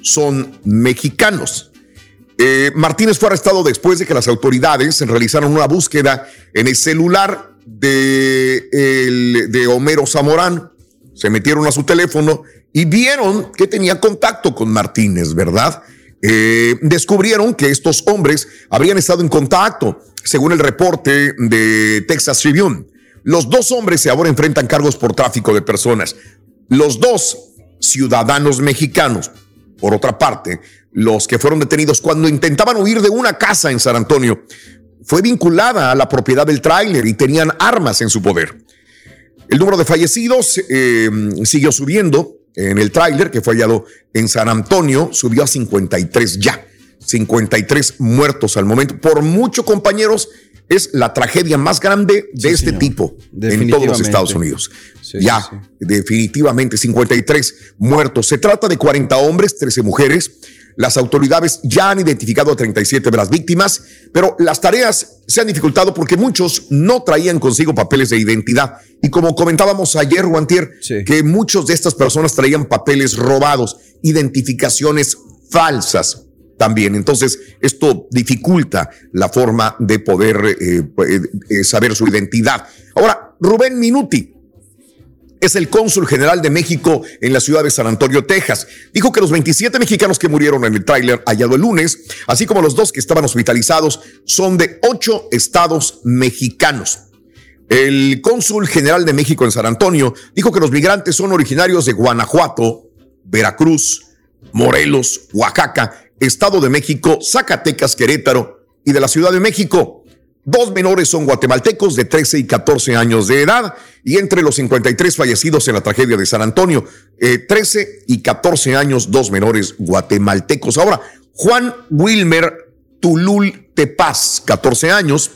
son mexicanos. Eh, Martínez fue arrestado después de que las autoridades realizaron una búsqueda en el celular de, de Homero Zamorano. Se metieron a su teléfono y vieron que tenía contacto con Martínez, ¿verdad? Eh, descubrieron que estos hombres habrían estado en contacto, según el reporte de Texas Tribune. Los dos hombres se ahora enfrentan cargos por tráfico de personas. Los dos ciudadanos mexicanos. Por otra parte, los que fueron detenidos cuando intentaban huir de una casa en San Antonio fue vinculada a la propiedad del tráiler y tenían armas en su poder. El número de fallecidos eh, siguió subiendo en el tráiler que fue hallado en San Antonio, subió a 53 ya. 53 muertos al momento. Por mucho, compañeros, es la tragedia más grande de este tipo en todos los. Estados Unidos. ya, definitivamente, 53 muertos. Se trata de 40 hombres, 13 mujeres. Las autoridades ya han identificado a 37 de las víctimas, pero las tareas se han dificultado porque muchos no traían consigo papeles de identidad. Y como comentábamos ayer, Guantier, que muchos de estas personas traían papeles robados, identificaciones falsas también. Entonces, esto dificulta la forma de poder eh, eh, eh, saber su identidad. Ahora, Rubén Minuti, es el cónsul general de México en la ciudad de San Antonio, Texas. Dijo que los 27 mexicanos que murieron en el tráiler hallado el lunes, así como los dos que estaban hospitalizados, son de ocho estados mexicanos. El cónsul general de México en San Antonio dijo que los migrantes son originarios de Guanajuato, Veracruz, Morelos, Oaxaca, Estado de México, Zacatecas, Querétaro y de la Ciudad de México. Dos menores son guatemaltecos de 13 y 14 años de edad y entre los 53 fallecidos en la tragedia de San Antonio, eh, 13 y 14 años, dos menores guatemaltecos. Ahora, Juan Wilmer Tulul Tepaz, 14 años,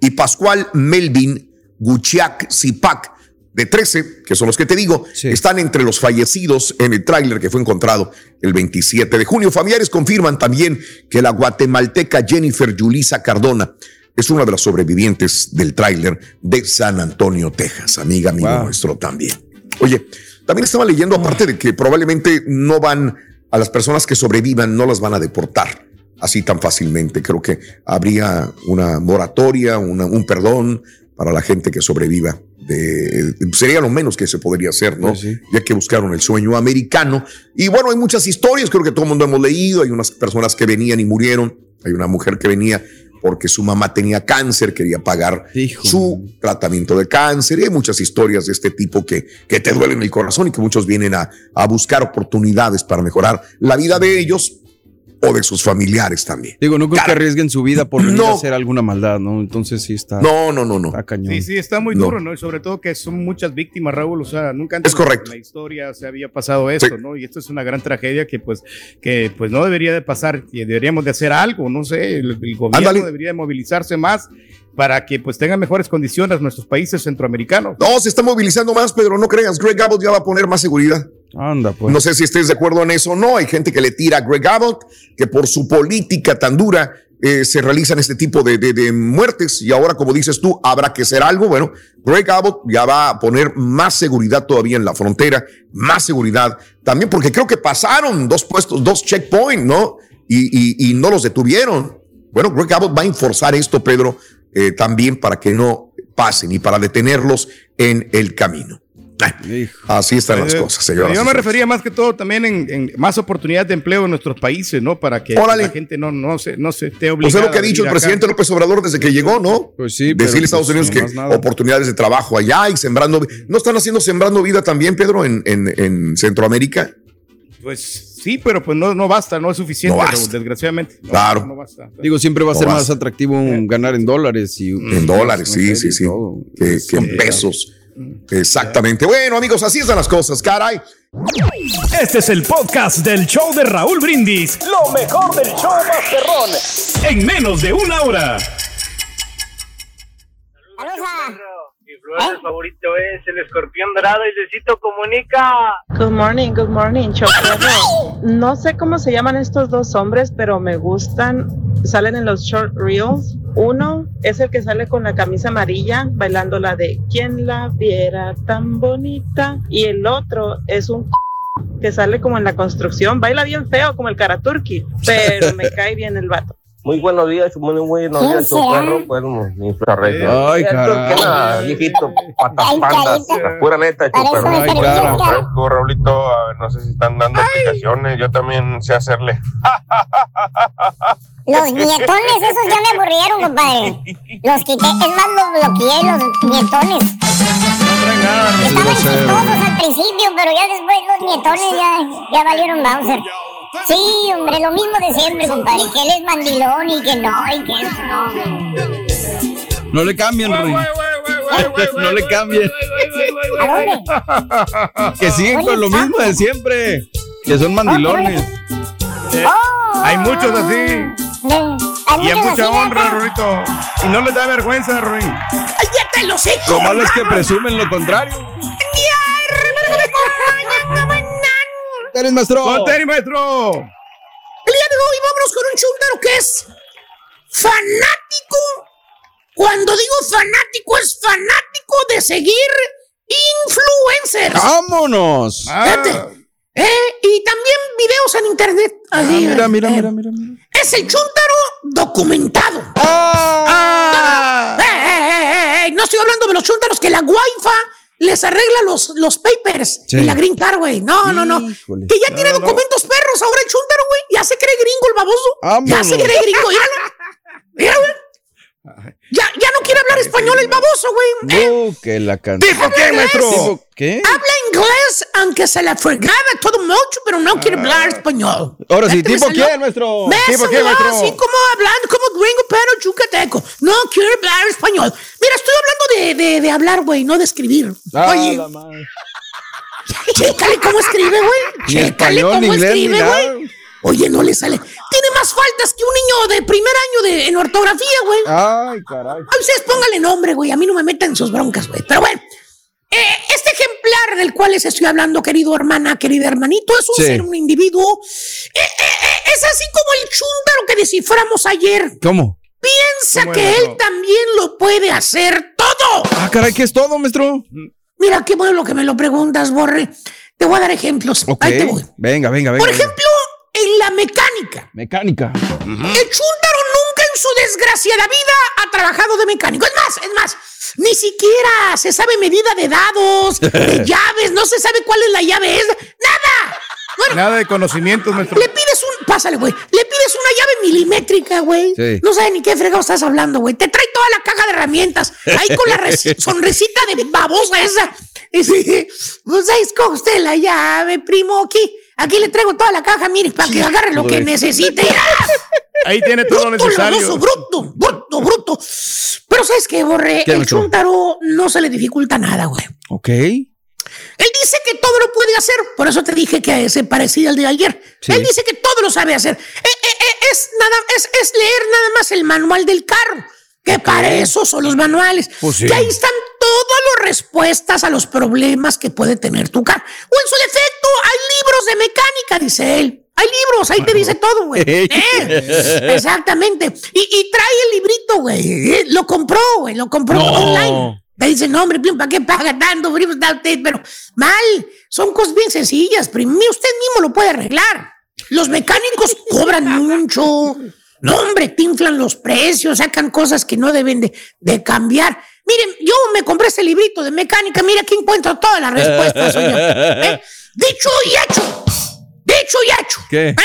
y Pascual Melvin Guchiac Zipac, de 13, que son los que te digo, están entre los fallecidos en el tráiler que fue encontrado el 27 de junio. Familiares confirman también que la guatemalteca Jennifer Yulisa Cardona es una de las sobrevivientes del tráiler de San Antonio, Texas, amiga, amigo nuestro también. Oye, también estaba leyendo, aparte de que probablemente no van a las personas que sobrevivan, no las van a deportar así tan fácilmente. Creo que habría una moratoria, una- un perdón para la gente que sobreviva. De, sería lo menos que se podría hacer, ¿no? Ya que buscaron el sueño americano. Y bueno, hay muchas historias, creo que todo el mundo hemos leído. Hay unas personas que venían y murieron. Hay una mujer que venía porque su mamá tenía cáncer, quería pagar su tratamiento de cáncer. Y hay muchas historias de este tipo que, que te duelen el corazón y que muchos vienen a, a buscar oportunidades para mejorar la vida de ellos o de sus familiares también. Digo, no creo que arriesguen su vida por venir No. a hacer alguna maldad, ¿no? Entonces sí está. No, no, no, no. Está cañón. Sí, sí, está muy duro, ¿no? Y sobre todo que son muchas víctimas, Raúl. O sea, nunca antes Es correcto. en la historia se había pasado esto, ¿no? Y esto es una gran tragedia que, pues, que, pues, no debería de pasar. Y deberíamos de hacer algo, no sé. El, el gobierno Ándale. debería de movilizarse más para que, pues, tengan mejores condiciones nuestros países centroamericanos. No, se está movilizando más, Pedro, no creas. Greg Abbott ya va a poner más seguridad. Anda, pues. No sé si estés de acuerdo en eso o no. Hay gente que le tira a Greg Abbott, que por su política tan dura eh, se realizan este tipo de, de- de muertes. Y ahora, como dices tú, habrá que hacer algo. Bueno, Greg Abbott ya va a poner más seguridad todavía en la frontera, más seguridad también, porque creo que pasaron dos puestos, dos checkpoints, ¿no? Y, y- y no los detuvieron. Bueno, Greg Abbott va a enforzar esto, Pedro, eh, también para que no pasen y para detenerlos en el camino. Así están las Eh, cosas, señoras. Yo me señores. refería más que todo también en, en más oportunidades de empleo en nuestros países, ¿no? Para que Órale. la gente no, no, se, no se esté Pues obligada. es lo que ha dicho el acá. presidente López Obrador desde que llegó, ¿no? Pues sí, Decirle pero, a Estados pues, Unidos que oportunidades de trabajo allá y sembrando. ¿No están haciendo sembrando vida también, Pedro, en, en- en Centroamérica? Pues sí, pero pues no, no basta, no es suficiente, No basta. Desgraciadamente. No, Claro. no basta. Digo, siempre va a ser más atractivo un ganar en dólares y En dólares, sí, sí, sí. Que, que en pesos. Exactamente. Bueno, amigos, así están las cosas, caray. Este es el podcast del show de Raúl Brindis. Lo mejor del show Masterrón. En menos de una hora. Flor favorito es el escorpión dorado y Luisito comunica. Good morning, good morning, Chocorro. No sé cómo se llaman estos dos hombres, pero me gustan. Salen en los short reels. Uno es el que sale con la camisa amarilla bailando la de ¿Quién la viera tan bonita? Y el otro es un *laughs* que sale como en la construcción. Baila bien feo como el Karaturki, pero me *laughs* cae bien el vato. Muy buenos días, muy buenos ¿Quién días, será? Choperro. Bueno, mi florreto. Ay, caray. viejito, patas pandas. La pura neta, Choperro. Ay, cara. Fresco, Raulito, a ver, no sé si están dando explicaciones, yo también sé hacerle. Los nietones, esos ya me aburrieron, compadre. Los quité, es más, los bloqueé, los nietones. Estaban chistosos al principio, pero ya después los nietones ya, ya valieron Bowser. Sí, hombre, lo mismo de siempre, compadre. Que él es mandilón y que no, y que eso no. No le cambien, Rey. *laughs* No le cambien. ¿A dónde? Que siguen con lo mismo de siempre. Que son mandilones. Hay muchos así. Y muchos mucha honra. Rorito. Y no les da vergüenza, Roy. ¡Cállate los hijos! Lo malo es que presumen lo contrario. Eres maestro. ¡Con tenis, maestro! El día de hoy vámonos con un chúntaro que es fanático. Cuando digo fanático, es fanático de seguir influencers. ¡Vámonos! Fíjate. Eh, y también videos en internet. Ah, mira, mira, eh, mira, mira, mira. Es el chúntaro documentado. Ah. Eh, eh, eh, eh, no estoy hablando de los chúntaros que la Wi-Fi les arregla los, los papers Sí. y la green card, güey. No, no, no. Híjole. Que ya tiene No, no. documentos perros ahora el chúntaro, güey. Ya se cree gringo el baboso. Ya se cree gringo, míralo. *laughs* Mira, güey. Ya, ya no quiere hablar español el baboso, güey. Eh, No, que la canción. ¿Tipo qué, maestro? ¿Tipo qué? Habla inglés, aunque se la fregaba todo mucho, pero no quiere hablar español. Ahora sí, Este ¿tipo qué, maestro? Me ¿Tipo qué, maestro? así como hablando como gringo, pero yucateco. No quiere hablar español. Mira, estoy hablando de, de, de hablar, güey, no de escribir. Ah, Oye, la madre. chécale cómo escribe, güey. Chécale español, ni cómo inglés, escribe, güey. Oye, no le sale. Tiene más faltas que un niño de primer año de, en ortografía, güey. Ay, caray. A ustedes pónganle nombre, güey. A mí no me metan en sus broncas, güey. Pero bueno, eh, este ejemplar del cual les estoy hablando, querido hermana, querido hermanito, es un Sí. ser, un individuo. eh, eh, eh, es así como el chúntaro que desciframos ayer. ¿Cómo? Piensa ¿Cómo que él también lo puede hacer todo. Ah, caray, ¿qué es todo, maestro? Mira qué bueno que me lo preguntas, Borre. Te voy a dar ejemplos. Ok. Ahí te voy. Venga, venga, venga. Por venga. En la mecánica. Mecánica. El chúntaro nunca en su desgraciada vida ha trabajado de mecánico. Es más, es más, ni siquiera se sabe medida de dados, *laughs* de llaves, no se sabe cuál es la llave, es nada. Bueno, Nada de conocimientos, maestro. le pides un, pásale, güey, le pides una llave milimétrica, güey. Sí. No sabe ni qué fregado estás hablando, güey. Te trae toda la caja de herramientas, ahí con la *laughs* sonrisita de babosa esa. Y *laughs* sí, pues ahí escoge usted la llave, primo, aquí. Aquí le traigo toda la caja, mire, para que agarre lo que necesite. *laughs* Ahí tiene todo lo Bruto, necesario. lodoso, bruto, bruto, bruto. Pero ¿sabes qué, Borre? ¿Qué, el chúntaro no se le dificulta nada, güey. Ok. Él dice que todo lo puede hacer, por eso te dije que se parecía al de ayer. Sí. Él dice que todo lo sabe hacer. Eh, eh, eh, es, nada, es, es leer nada más el manual del carro. Que para eso son los manuales. Pues sí. Que ahí están respuestas a los problemas que puede tener tu carro. O en su defecto, hay libros de mecánica, dice él. Hay libros, ahí te dice todo, güey. Eh, exactamente. Y, y trae el librito, güey. Eh, Lo compró, güey. Lo compró No. online. Te dicen, no, hombre, ¿para qué paga tanto? Pero mal. Son cosas bien sencillas, primo. Usted mismo lo puede arreglar. Los mecánicos cobran mucho. No, hombre, te inflan los precios, sacan cosas que no deben de, de cambiar. Miren, yo me compré ese librito de mecánica. Mira, aquí encuentro todas las respuestas. oye. *laughs* ¿Eh? Dicho y hecho. Dicho y hecho. ¿Qué? ¿Eh?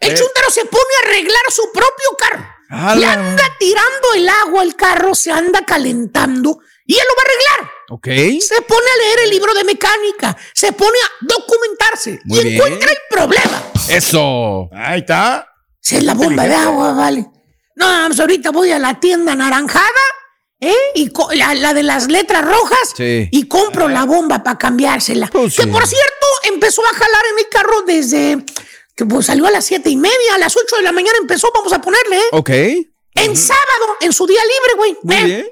El ¿Qué? chúntaro se pone a arreglar su propio carro. A Le la- anda tirando el agua al carro, se anda calentando y él lo va a arreglar. Ok. Se pone a leer el libro de mecánica, se pone a documentarse Muy y bien. encuentra el problema. Eso. Ahí está. Si es la bomba de agua, vale. No, pues ahorita voy a la tienda anaranjada, ¿eh? Y la, la de las letras rojas. Sí. Y compro la bomba para cambiársela. Pues que por cierto, empezó a jalar en el carro desde que pues, salió a las siete y media, a las ocho de la mañana empezó, vamos a ponerle, ¿eh? Ok. En sábado, en su día libre, güey. Muy ¿eh? bien.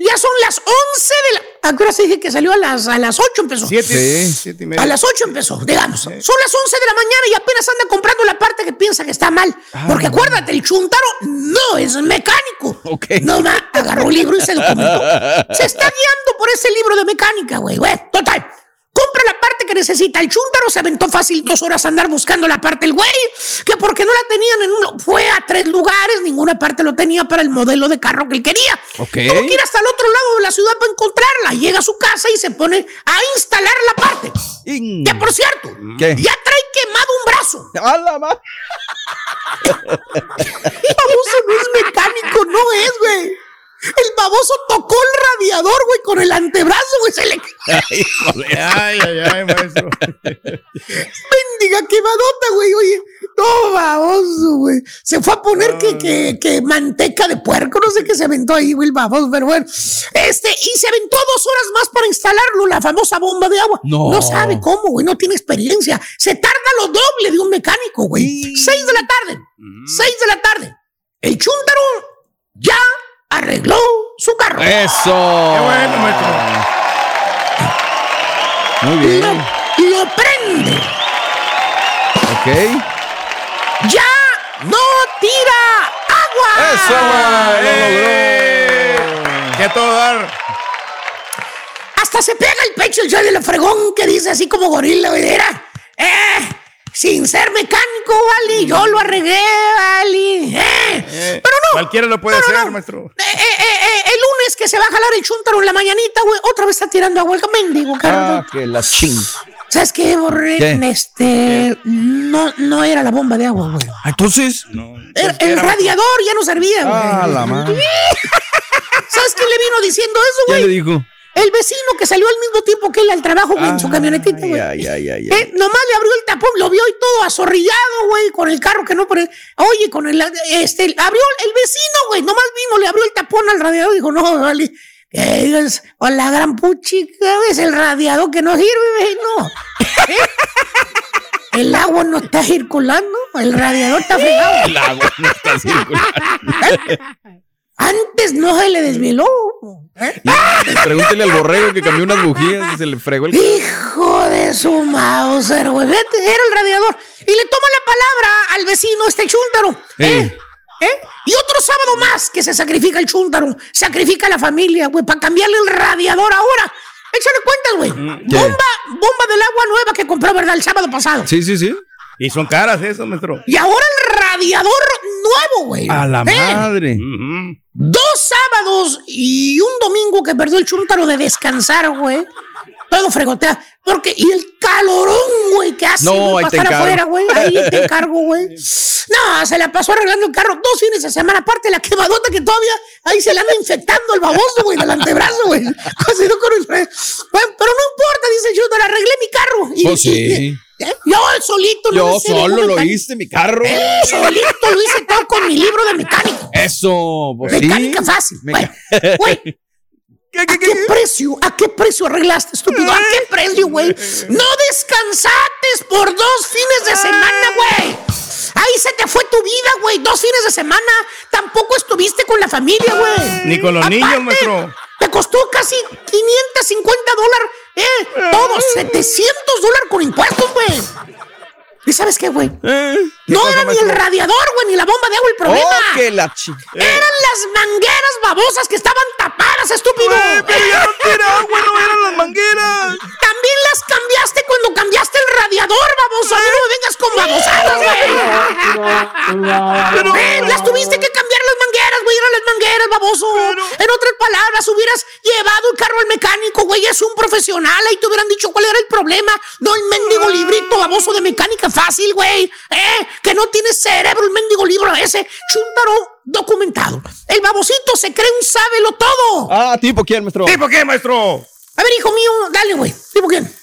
Ya son las 11 de la. ¿A qué hora se dije que salió a las, a las 8 empezó? Siete, Sí. siete y media. A las 8 empezó, digamos. Son las 11 de la mañana y apenas anda comprando la parte que piensa que está mal. Porque acuérdate, el chuntaro no es mecánico. Ok. No más, agarró un libro y se documentó. Se está guiando por ese libro de mecánica, güey. Güey, total. Compra la parte que necesita. El chúntaro se aventó fácil dos horas a andar buscando la parte. El güey, que porque no la tenían en uno, fue a tres lugares, ninguna parte lo tenía para el modelo de carro que él quería. Ok. Tuvo que ir hasta el otro lado de la ciudad para encontrarla. Llega a su casa y se pone a instalar la parte. In- Que por cierto, ¿Qué? ya trae quemado un brazo. A la ma- *laughs* El baboso no es mecánico, no es, güey. El baboso tocó el radiador, güey, con el antebrazo, güey. Se le. *laughs* Híjole. Ay, ay, ay, maestro. Mendiga quemadota, güey. Oye, no, baboso, güey. Se fue a poner que, que, que manteca de puerco, no sé qué se aventó ahí, güey, el baboso, pero bueno. Este, y se aventó dos horas más para instalarlo, la famosa bomba de agua. No. No sabe cómo, güey, no tiene experiencia. Se tarda lo doble de un mecánico, güey. Seis de la tarde. Seis de la tarde. El chúntaro ya arregló su carro. Eso. Qué bueno, maestro. Muy Lo, bien. lo prende. Ok. Ya no tira agua. Eso. Lo ¡Eh! logró. Que a todo dar. Hasta se pega el pecho el show de la fregón que dice así como gorila, güey. Eh, sin ser mecánico, vale, yo lo arreglé, vale. Eh. Eh, Pero no. Cualquiera lo puede no, no, hacer, no. maestro. Eh, eh, eh, eh, el lunes que se va a jalar el chúntaro en la mañanita, güey, otra vez está tirando agua el mendigo, Ah, que la ching. ¿Sabes qué, Borre? ¿Qué? Este, no, no era la bomba de agua, güey. Entonces. Era- el radiador ya no servía, güey. Ah, la madre. *laughs* ¿Sabes qué le vino diciendo eso, ¿Qué güey? le dijo? El vecino que salió al mismo tiempo que él al trabajo, güey, en su camionetita, güey. Ay, ay, ay. Eh, nomás le abrió el tapón, lo vio y todo azorrillado, güey, con el carro que no. Oye, con el este, abrió el vecino, güey, nomás vino, le abrió el tapón al radiador y dijo, no, vale. O la gran puchica, es el radiador que no sirve, güey, no. *laughs* El agua no está circulando, el radiador está fregado. El agua no está circulando. *laughs* Antes no se le desveló. *laughs* Pregúntele al borrego que cambió unas bujías y se le fregó el. Hijo de su Mauser, güey. Vete, Era el radiador. Y le toma la palabra al vecino, este chúntaro. Eh, ¿Eh? Y otro sábado más que se sacrifica el chúntaro. Sacrifica la familia, güey, para cambiarle el radiador ahora. Échale cuentas, güey. ¿qué? Bomba, bomba del agua nueva que compró, ¿verdad? El sábado pasado. Sí, sí, sí. Y son caras eso, maestro. Y ahora el radiador nuevo, güey. A la ¿Eh? madre. Dos sábados y un domingo que perdió el chúntaro de descansar, güey. Todo fregotea. Porque, y el calorón, güey, que hace No, estar encargo. afuera, güey. Ahí te encargo, güey. *laughs* No, se la pasó arreglando el carro dos fines de semana. Aparte, la quemadota que todavía ahí se le anda infectando el baboso, güey, del antebrazo, güey. *laughs* Así no con el Bueno, pero no importa, dice chúntaro, arreglé mi carro. Y- Pues sí. y- ¿eh? Yo solito, Yo hice solo ningún lo hice, mi carro. Eh, solito lo hice todo con mi libro de mecánico. Eso, pues sí. Mecánica fácil. Meca- Güey, ¿a qué precio? ¿A qué precio arreglaste, estúpido? ¿A qué precio, güey? No descansaste por dos fines de semana, güey. Ahí se te fue tu vida, güey. Dos fines de semana. Tampoco estuviste con la familia, güey. Ni con los niños, maestro. Te costó casi 550 dólares. Eh, todos 700 dólares con impuestos, güey. ¿Y sabes qué, güey? No era ni el radiador, güey, ni la bomba de agua el problema. Oh, que la chica. Eran las mangueras babosas que estaban tapadas, estúpido. pero ya no era agua, no eran las mangueras. También las cambiaste cuando cambiaste el radiador, baboso. A mí no me vengas con babosadas, güey. Eh, las tuviste que cambiar las mangueras, güey. Eran las mangueras, baboso. En otras palabras, hubieras llevado el carro al mecánico, güey. Es un profesional. Ahí te hubieran dicho cuál era el problema. No el mendigo librito baboso de mecánica fácil, güey. Eh, que no tiene cerebro el mendigo libro ese. Chuntaro documentado. El babosito se cree un sábelo todo. Ah, ¿tipo quién, maestro? ¿Tipo qué, maestro? A ver, hijo mío, dale, güey. ¿Tipo quién?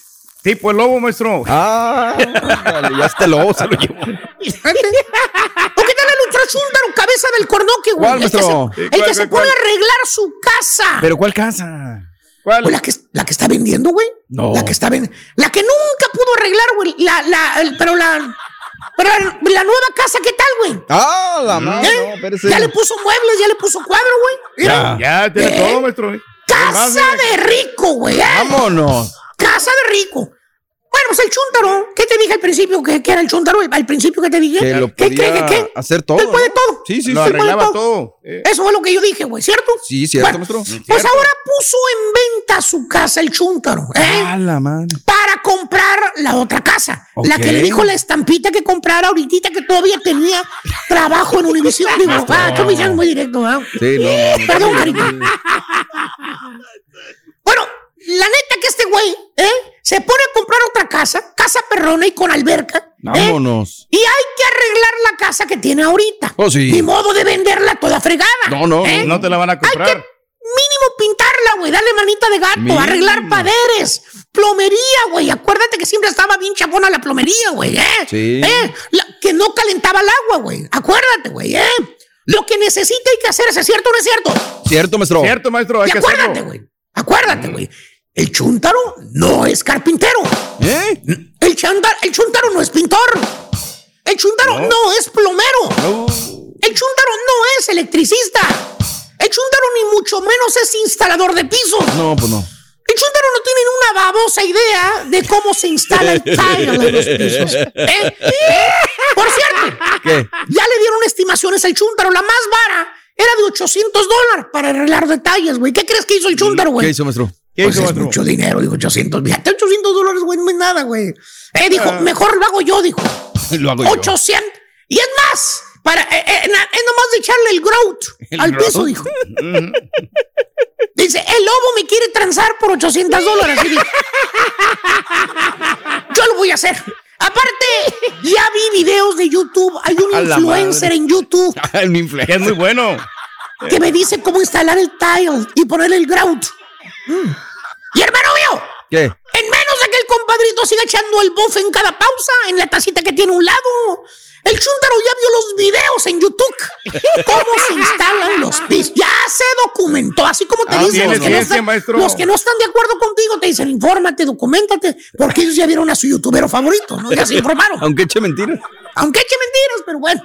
Tipo el lobo, maestro. Ah, dale, ya este lobo se lo llevó. *laughs* ¿O qué tal el ultra chúntaro, cabeza del cornoque, güey? ¿Cuál, El que se- maestro? El ¿Cuál, que se cuál, pone a cuál? arreglar su casa. ¿Pero cuál casa? Pues la que, la que está vendiendo, güey. No. La que está vendiendo. La que nunca pudo arreglar, güey. La, la, el- pero la. Pero la, nueva casa, ¿qué tal, güey? Ah, la madre. ¿Eh? No. Ya le puso muebles, ya le puso cuadro, güey. Mira. Ya, tiene ¿Eh? todo, maestro. Casa de rico, güey. ¿eh? Vámonos. Casa de rico. Bueno, pues el chúntaro. ¿Qué te dije al principio? ¿Qué, qué era el chúntaro? Al principio, ¿qué te dije? Que lo ¿Qué, qué, podía qué, qué? hacer todo. Él puede todo. Sí, sí, Lo sí. Arreglaba todo. todo. Eh, Eso fue lo que yo dije, güey, ¿cierto? Sí, cierto, Bueno, maestro. Pues ahora puso en venta su casa el chúntaro, ¿eh? Ah, la. Para comprar la otra casa. La que le dijo la estampita que comprara ahorita que todavía tenía trabajo en Univision. *laughs* Digo, ah, que me muy directo, ¿ah? Sí, no. Perdón, carito. *laughs* Bueno, la neta que este güey, ¿eh? Se pone a comprar otra casa, casa perrona y con alberca. ¿eh? Vámonos. Y hay que arreglar la casa que tiene ahorita. Oh, sí. Ni modo de venderla toda fregada. No, no, ¿eh? No te la van a comprar. Mínimo pintarla, güey, darle manita de gato, Mínimo. arreglar paderes, plomería, güey. Acuérdate que siempre estaba bien chapona la plomería, güey, ¿eh? Sí. ¿Eh? La- que no calentaba el agua, güey. Acuérdate, güey, ¿eh? Lo que necesita hay que hacer, ¿es cierto o no es cierto? Cierto, maestro. Cierto, maestro, hay y que acuérdate, güey. Acuérdate, güey. El chuntaro no es carpintero. ¿Eh? El, chanda- el chuntaro no es pintor. El chuntaro No. no, es plomero. No. El chuntaro no es electricista. El chuntaro ni mucho menos es instalador de pisos. No, pues no. El chuntaro no tiene una babosa idea de cómo se instala el tile en los pisos. ¿Eh? *laughs* ¿Eh? Por cierto, ¿Qué? ya le dieron estimaciones al chuntaro. La más vara era de 800 dólares para arreglar detalles, güey. ¿Qué crees que hizo el chuntaro, güey? ¿Qué hizo, maestro? ¿Qué Pues es mucho dinero, dijo 800. Fíjate, 800 dólares, güey, no es nada, güey. Eh, dijo, mejor lo hago yo, dijo. *laughs* Lo hago yo. 800. Y es más, para, eh, eh, na- es nomás de echarle el growth ¿El al growth? piso, dijo. *laughs* Dice, el lobo me quiere transar por 800 dólares. Y dijo, Yo lo voy a hacer. Aparte, ya vi videos de YouTube. Hay un A influencer en YouTube *laughs* El influencer. Es muy bueno. que me dice cómo instalar el tile y ponerle el grout. Mm. Y hermano mío, ¿Qué? en menos de que el compadrito siga echando el bofe en cada pausa, en la tacita que tiene un lado, el chúntaro ya vio los videos en YouTube. *laughs* Cómo se instalan los pisos. Ya se documentó, así como te Ah, dicen los que, no están, los que no están de acuerdo contigo, te dicen, infórmate, documentate, porque ellos ya vieron a su youtubero favorito, ¿no? Ya se *laughs* informaron. Aunque eche mentiras. Aunque eche mentiras, pero bueno.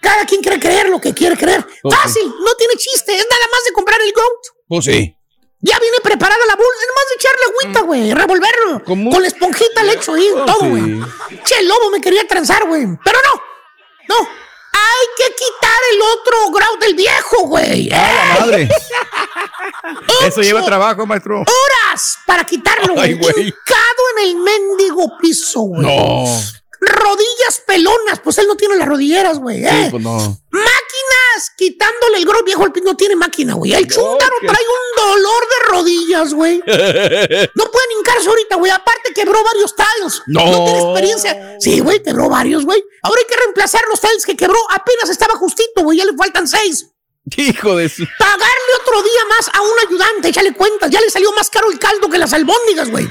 Cada quien quiere creer lo que quiere creer. Fácil, no tiene chiste. Es nada más de comprar el GOAT. Pues sí. Ya viene preparada la bolsa. Es más de echarle agüita, güey. Revolverlo. Con la esponjita le echo ahí, todo, güey. Che, el lobo me quería transar, güey. Pero no. No. Hay que quitar el otro grout del viejo, güey. la madre. *laughs* Eso lleva trabajo, maestro. Horas para quitarlo, güey. Hincado en el mendigo piso, güey. No. Rodillas pelonas. Pues él no tiene las rodilleras, güey. Sí, ¿eh? pues no. Máquinas, quitándole el grout viejo, el no tiene máquina, güey. El chúntaro trae un dolor de rodillas, güey. *laughs* No pueden hincarse ahorita, güey. Aparte quebró varios tiles. No. tiene experiencia. Sí, güey, quebró varios, güey. Ahora hay que reemplazar los tiles que quebró. Apenas estaba justito, güey. Ya le faltan seis. Hijo de su. Pagarle otro día más a un ayudante, échale cuentas. Ya le salió más caro el caldo que las albóndigas, güey.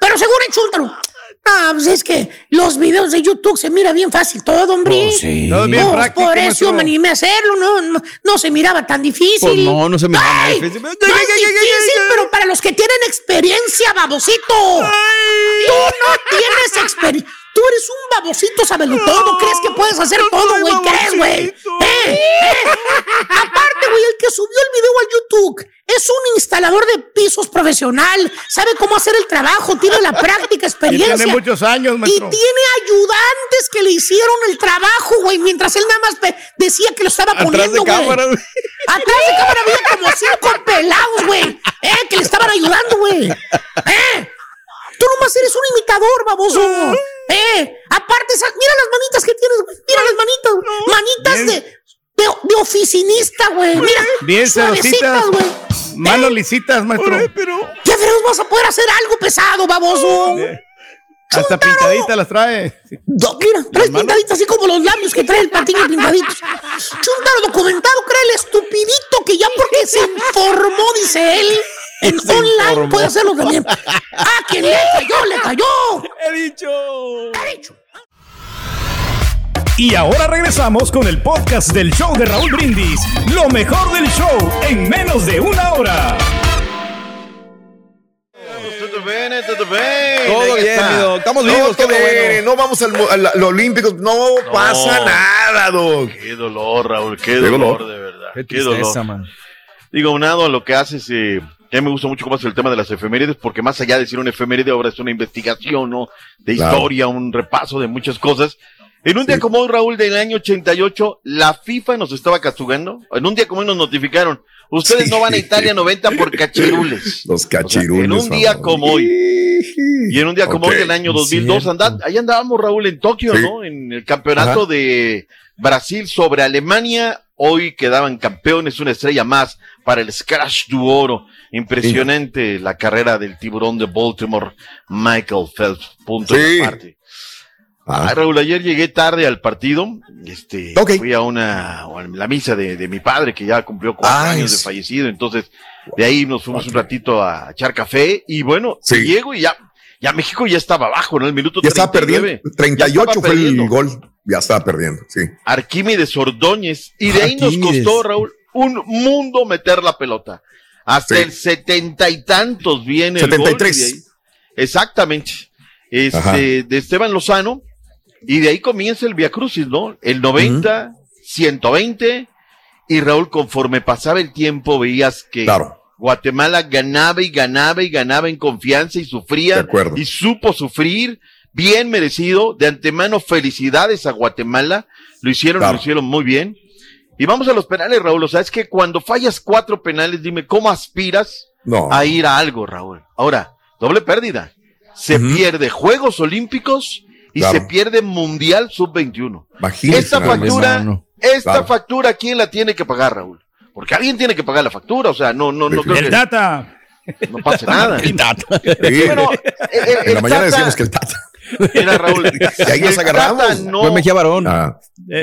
Pero seguro el chúntaro. Ah, pues es que los videos de YouTube se mira bien fácil todo, hombre. Oh, sí. Todo bien práctico, por eso maestro. me animé a hacerlo, no, no, no se miraba tan difícil. Pues no, no se me ¡Ay! difícil. No es difícil, pero para los que tienen experiencia, babosito. Tú no tienes experiencia. Tú eres un babosito, sabelo todo. ¿Crees que puedes hacer todo, güey? ¿Crees, güey? ¿Eh? ¿Eh? Aparte, güey, el que subió el video a YouTube es un instalador de pisos profesional. Sabe cómo hacer el trabajo, tiene la práctica, Y experiencia. tiene muchos años, Y maestro. tiene ayudantes que le hicieron el trabajo, güey, mientras él nada más decía que lo estaba Atrás poniendo, de güey. cámara. Atrás de cámara había como cinco pelados, güey. Eh, que le estaban ayudando, güey. Eh. Tú nomás eres un imitador, baboso. Eh. Aparte, mira las manitas que tienes, güey. Mira las manitas. Manitas de, de, de oficinista, güey. Mira. Bien cerositas. güey. Manos lisitas, maestro. ¿Qué fregados vas a poder hacer algo pesado, baboso? Hasta pintaditas las trae. Do- mira, traes pintaditos así como los labios que trae el patiño pintaditos. Chuntaro documentado, crea el estupidito que ya porque se informó, dice él, *laughs* en Se online informó. puede hacerlo también. ¡Ah, quien le cayó, le cayó! He dicho. He dicho. Y ahora regresamos con el podcast del show de Raúl Brindis. Lo mejor del show en menos de una hora. Todo bien, todo bien. Todo está. Estamos No, vivos, qué todo bueno. bien. No vamos al, al- a los Olímpicos. No, pasa nada, Doc. Qué dolor, Raúl, qué, Qué dolor, dolor. de verdad. Qué Qué, dolor. man. Digo, unado a lo que haces, eh, que a mí me gusta mucho cómo hace el tema de las efemérides, porque más allá de decir una efeméride, ahora es una investigación, ¿no? De Claro. historia, un repaso de muchas cosas. En un día como hoy, Raúl, del año 88, la FIFA nos estaba castigando. En un día como hoy nos notificaron, ustedes Sí. no van a Italia 90 por cachirules. *laughs* Los O sea, cachirules. en un día como hoy. Y en un día como Ok, hoy del año es 2002, cierto. anda- ahí andábamos, Raúl, en Tokio, Sí. ¿no? En el campeonato Ajá. de Brasil sobre Alemania. Hoy quedaban campeones, una estrella más para el Scratch du Oro. Impresionante la carrera del tiburón de Baltimore, Michael Phelps. Punto de parte. Ah, Ay, Raúl, ayer llegué tarde al partido. Este, fui a una, a la misa de, de mi padre, que ya cumplió cuatro Ay, años de fallecido. Entonces, de ahí nos fuimos un ratito a echar café. Y bueno, Sí. llego y ya, ya México ya estaba abajo, ¿no? El minuto Ya estaba 39. perdiendo. 38 Ya estaba fue el gol. Ya estaba perdiendo, sí. Arquímedes Ordóñez. Y de ahí nos costó, Raúl, un mundo meter la pelota. Hasta Sí. el setenta y tantos viene el 73. gol. y de ahí- exactamente. Ajá. Este, de Esteban Lozano. Y de ahí comienza el Via Crucis, ¿no? El 90, 120. Y Raúl, conforme pasaba el tiempo, veías que Claro. Guatemala ganaba y ganaba y ganaba en confianza y sufría. Y supo sufrir. Bien merecido. De antemano, felicidades a Guatemala. Lo hicieron, Claro. lo hicieron muy bien. Y vamos a los penales, Raúl. O sea, es que cuando fallas cuatro penales, dime, ¿cómo aspiras No. a ir a algo, Raúl? Ahora, doble pérdida. Se pierde Juegos Olímpicos y Claro. se pierde Mundial Sub-21. Imagínese Esta factura, esta Claro. factura, ¿quién la tiene que pagar, Raúl? Porque alguien tiene que pagar la factura, o sea, no, no, no creo El que Tata. no pase nada. *laughs* El Tata. Sí. Bueno, eh, eh, En la el mañana Tata- decíamos que el Tata. Mira, Raúl. *laughs* Y ahí nos agarramos. No, Fue Mejía Barón. Ah.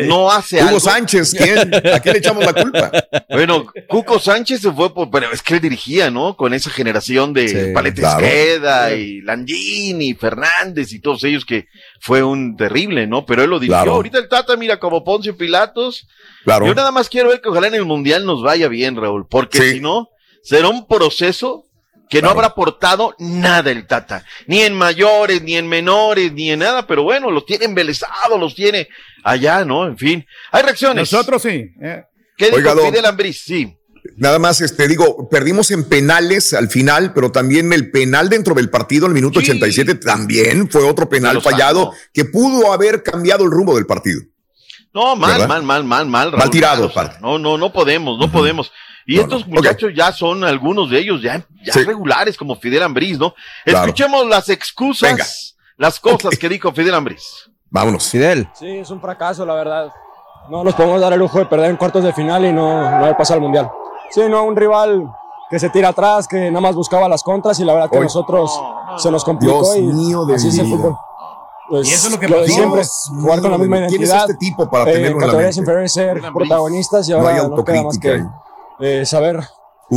no hace Hugo algo. Sánchez, ¿quién? ¿A quién le echamos la culpa? *laughs* Bueno, Cuco Sánchez se fue por, pero es que él dirigía, ¿no? Con esa generación de Sí, Paleta claro. Esqueda y Langini, Fernández y todos ellos que fue un terrible, ¿no? Pero él lo dirigió. Claro. Ahorita el Tata, mira, como Poncio Pilatos. Claro. Yo nada más quiero ver que ojalá en el Mundial nos vaya bien, Raúl, porque Sí. si no, será un proceso que no habrá aportado nada el Tata, ni en mayores, ni en menores, ni en nada, pero bueno, los tiene embelesados, los tiene allá, ¿no? En fin, hay reacciones. Nosotros sí. eh. ¿Qué dijo Oiga, don. Fidel Ambriz? Sí. Nada más, este, digo, perdimos en penales al final, pero también el penal dentro del partido, en el minuto Sí. 87, también fue otro penal fallado que pudo haber cambiado el rumbo del partido. No, mal, ¿Verdad? mal, mal, mal, mal. Mal tirado, O sea, aparte. No, no, no podemos, no podemos. Y No, estos no. muchachos ya son algunos de ellos ya, ya Sí. regulares como Fidel Ambriz, ¿no? Claro. Escuchemos las excusas, Venga. las cosas que dijo Fidel Ambriz. Vámonos. Fidel. Sí, es un fracaso, la verdad. No nos podemos dar el lujo de perder en cuartos de final y no, no haber pasado al mundial. Sí, no, un rival que se tira atrás, que nada más buscaba las contras y la verdad que Hoy- nosotros se nos complicó Dios y mío de así es el fútbol. Pues, Y eso es lo que de pasó. siempre, jugar con la misma ¿quién es identidad. este tipo para eh, tenerlo en la mente? inferiores ser protagonistas y No hay ahora no, queda más que ahí. Eh, saber,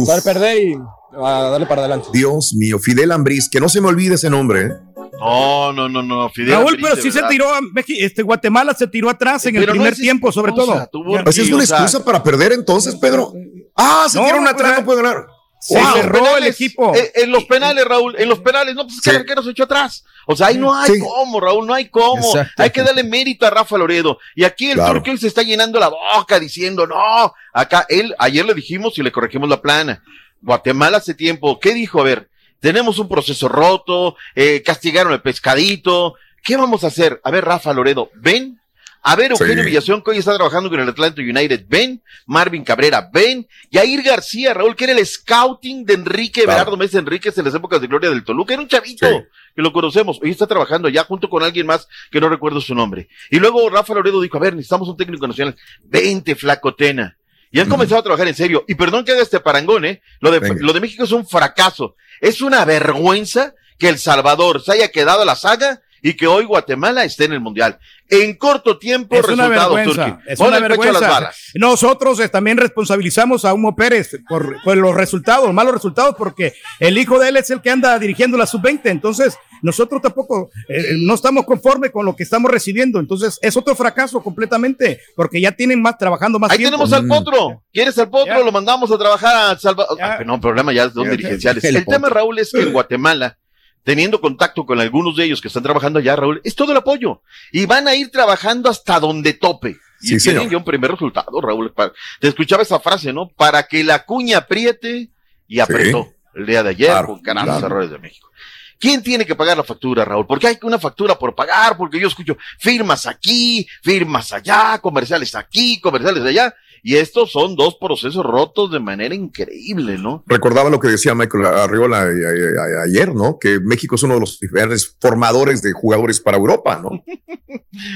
saber perder y a darle para adelante. Dios mío, Fidel Ambriz, que no se me olvide ese nombre, ¿eh? No, no, no, no, Fidel Raúl, Ambriz, pero sí se verdad. tiró a Meji- este, Guatemala se tiró atrás en el no primer tiempo, sobre todo. tuvo- ¿Esa es una o sea- excusa para perder entonces, Pedro? Ah, se No, tiraron atrás, no puede ganar. Se Wow. cerró el equipo. eh, En, los penales, Raúl, en los penales, no, pues es que Sí. el arquero se echó atrás. O sea, ahí no hay Sí. cómo, Raúl, no hay cómo. Exacto. Hay que darle mérito a Rafa Loredo. Y aquí el Claro. turco se está llenando la boca diciendo, no, acá él, ayer le dijimos y le corregimos la plana. Guatemala hace tiempo, ¿qué dijo? A ver, tenemos un proceso roto, eh, castigaron el pescadito. ¿Qué vamos a hacer? A ver, Rafa Loredo, ven. A ver, Eugenio Sí. Villación, que hoy está trabajando con el Atlanta United, ven. Marvin Cabrera, ven. Yair García, Raúl, que era el scouting de Enrique Claro. Berardo Mesa Enríquez en las épocas de gloria del Toluca. Era un chavito Sí. que lo conocemos. Hoy está trabajando allá junto con alguien más que no recuerdo su nombre. Y luego Rafa Loredo dijo, a ver, necesitamos un técnico nacional. Vente, flacotena. Y han comenzado a trabajar en serio. Y perdón que haga este parangón, ¿eh? Lo de, Venga. lo de México es un fracaso. Es una vergüenza que El Salvador se haya quedado a la saga y que hoy Guatemala esté en el Mundial. En corto tiempo, Es una resultados, vergüenza. Turki. Es una las vergüenza. balas. Nosotros eh, también responsabilizamos a Humo Pérez por, por los resultados, malos resultados, porque el hijo de él es el que anda dirigiendo la sub-20. Entonces, nosotros tampoco eh, no estamos conformes con lo que estamos recibiendo. Entonces, es otro fracaso completamente, porque ya tienen más trabajando más Ahí tiempo. tenemos al potro. ¿Quieres al potro? Ya. Lo mandamos a trabajar a Salvador. Ah, no, el problema ya son Ya, dirigenciales. el El, tema. Raúl, es que en Guatemala, teniendo contacto con algunos de ellos que están trabajando allá, Raúl, es todo el apoyo. Y van a ir trabajando hasta donde tope. Y Sí, tienen ya un primer resultado, Raúl. Te escuchaba esa frase, ¿no? Para que la cuña apriete y apretó el día de ayer Claro, con canales claro. errores de México. ¿Quién tiene que pagar la factura, Raúl? Porque hay una factura por pagar, porque yo escucho firmas aquí, firmas allá, comerciales aquí, comerciales allá, y estos son dos procesos rotos de manera increíble, ¿no? Recordaba lo que decía Michael Arriola eh, eh, ayer, ¿no? Que México es uno de los grandes formadores de jugadores para Europa, ¿no? *laughs*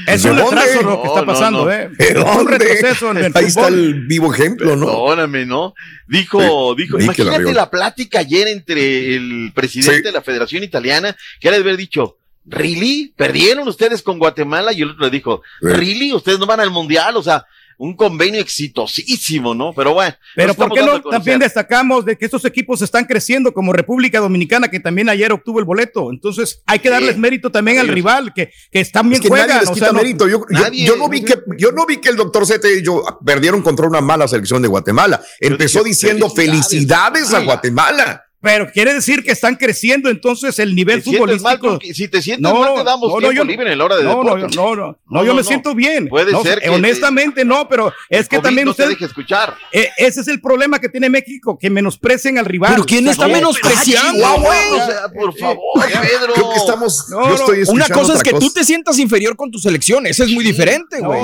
Es ¿De un dónde? retraso lo que está no, pasando, no. ¿eh? ¿De dónde? retroceso en el Ahí está el vivo ejemplo, ¿no? Perdóname, ¿no? Dijo, Sí, dijo, imagínate Arriola. la plática ayer entre el presidente Sí. de la Federación Italiana, que era de haber dicho, ¿really? ¿Perdieron ustedes con Guatemala? Y el otro le dijo. ¿really? ¿Ustedes no van al Mundial? O sea, un convenio exitosísimo, ¿no? Pero bueno. Pero nos ¿por estamos qué dando no también destacamos de que estos equipos están creciendo como República Dominicana, que también ayer obtuvo el boleto? Entonces hay que darles mérito también al rival, que, que también Es que juegan. nadie les o quita sea, no- mérito. Yo, yo- Nadie. yo no vi que, yo no vi que el doctor Zete y yo perdieron contra una mala selección de Guatemala. Empezó dije, diciendo felicidades. felicidades a. Guatemala. Pero quiere decir que están creciendo entonces el nivel Te mal, futbolístico. Si te sientes mal, te damos tiempo yo- libre en la hora de no, no, deporte. no, no, no, No, yo no, me no. siento bien. Puede No, ser que honestamente no, pero es que COVID también no usted, te deje escuchar. eh, ese es el problema que tiene México, que menosprecen al rival. Pero ¿quién O sea, está no, menospreciando, güey? O sea, por favor, Pedro. Creo que estamos. No, yo no, estoy Una cosa es que tú cosa. te sientas inferior con tu selección. Eso es muy diferente, güey.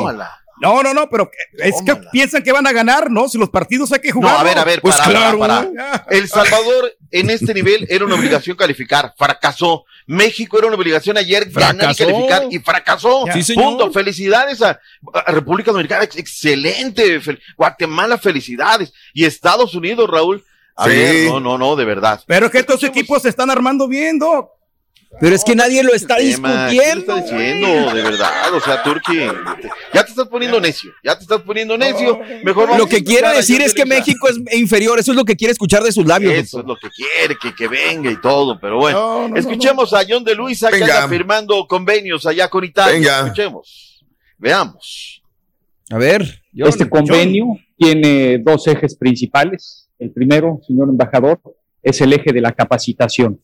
No, no, no, pero es que piensan que van a ganar, ¿no? Si los partidos hay que No, jugar. a ver, a ver, Pues para, claro. para, para. *laughs* El Salvador en este nivel era una obligación calificar, fracasó. México era una obligación ayer ganar y Fracasó. calificar y fracasó. Sí, señor. Punto. Felicidades a, a República Dominicana, ex- excelente. Fel- Guatemala, felicidades. Y Estados Unidos, Raúl. A Sí. ver, no, no, no, de verdad. Pero es que estos equipos se están armando bien, Doc. Pero es que nadie lo está tema. ¿Qué discutiendo. está diciendo? De verdad, o sea, Turki, ya te estás poniendo necio, ya te estás poniendo necio. Mejor vamos Lo que quiere decir John es que. México es inferior. Eso es lo que quiere escuchar de sus labios. Eso es lo que quiere, que, que venga y todo, pero bueno. No, no, no, Escuchemos a John de Luisa que Venga. anda firmando convenios allá con Italia. Venga. Escuchemos. Veamos. A ver. este convenio tiene dos ejes principales. El primero, señor embajador, es el eje de la capacitación.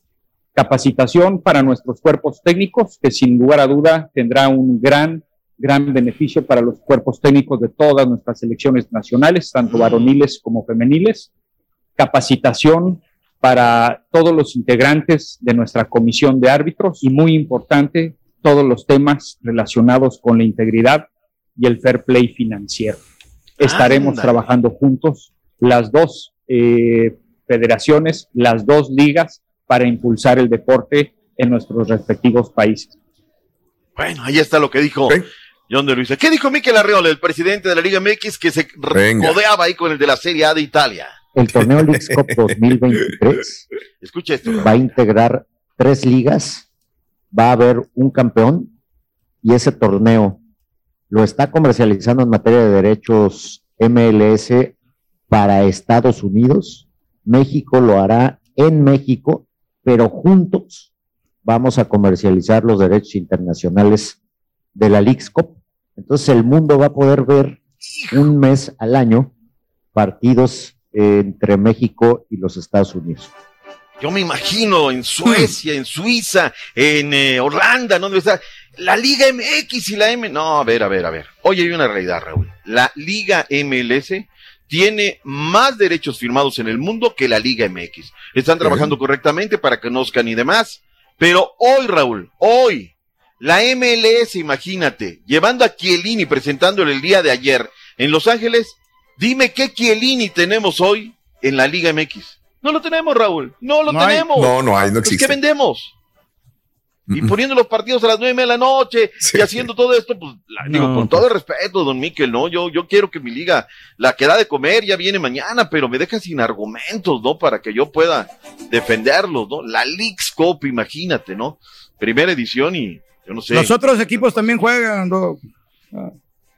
Capacitación para nuestros cuerpos técnicos, que sin lugar a duda tendrá un gran, gran beneficio para los cuerpos técnicos de todas nuestras selecciones nacionales, tanto varoniles como femeniles. Capacitación para todos los integrantes de nuestra comisión de árbitros y muy importante, todos los temas relacionados con la integridad y el fair play financiero. Estaremos trabajando juntos las dos eh, federaciones, las dos ligas, para impulsar el deporte en nuestros respectivos países. Bueno, ahí está lo que dijo John de Luisa. ¿Qué dijo Miquel Arreola, el presidente de la Liga MX, que se Venga. codeaba ahí con el de la Serie A de Italia? El torneo Leagues Cup 2023 *laughs* Escucha esto. va a integrar tres ligas, va a haber un campeón y ese torneo lo está comercializando en materia de derechos MLS para Estados Unidos. México lo hará en México, pero juntos vamos a comercializar los derechos internacionales de la Cup. Entonces el mundo va a poder ver un mes al año partidos eh, entre México y los Estados Unidos. Yo me imagino en Suecia, en Suiza, en eh, Holanda, ¿no? Debe la Liga MX y la M. No, a ver, a ver, a ver. Oye, hay una realidad, Raúl. La Liga MLS tiene más derechos firmados en el mundo que la Liga MX. Están trabajando correctamente para que conozcan y demás. Pero hoy, Raúl, hoy, la MLS, imagínate, llevando a Chiellini, presentándole el día de ayer en Los Ángeles, dime qué Chiellini tenemos hoy en la Liga MX. No lo tenemos, Raúl. No lo No hay. tenemos. No, no hay, no Entonces, existe. ¿Qué vendemos? Y poniendo los partidos a las nueve de la noche y haciendo todo esto, pues, la- digo, con todo el respeto, don Miquel, ¿no? Yo, yo quiero que mi liga, la que da de comer, ya viene mañana, pero me deja sin argumentos, ¿no? Para que yo pueda defenderlos, ¿no? La Leagues Cup, imagínate, ¿no? Primera edición y yo no sé. Los otros equipos también juegan. ¿no?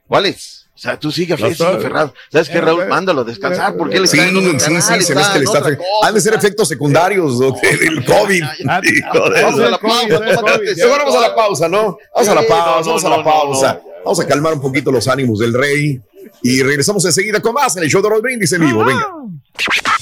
¿Cuáles? O sea, tú sigues Los sigue otros. Ferrado. ¿Sabes qué, Eh, Raúl? eh, Mándalo a descansar, porque él Sí, está en otro sí, sí, se ve que le en está Han de ser efectos secundarios del COVID. Vamos a la pausa, vamos a la pausa, ¿no? Vamos a la Sí, pausa, vamos a la pausa. Vamos a calmar un poquito los ánimos del rey. Y regresamos enseguida con más en el show de Brindis en vivo. Venga.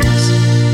90s.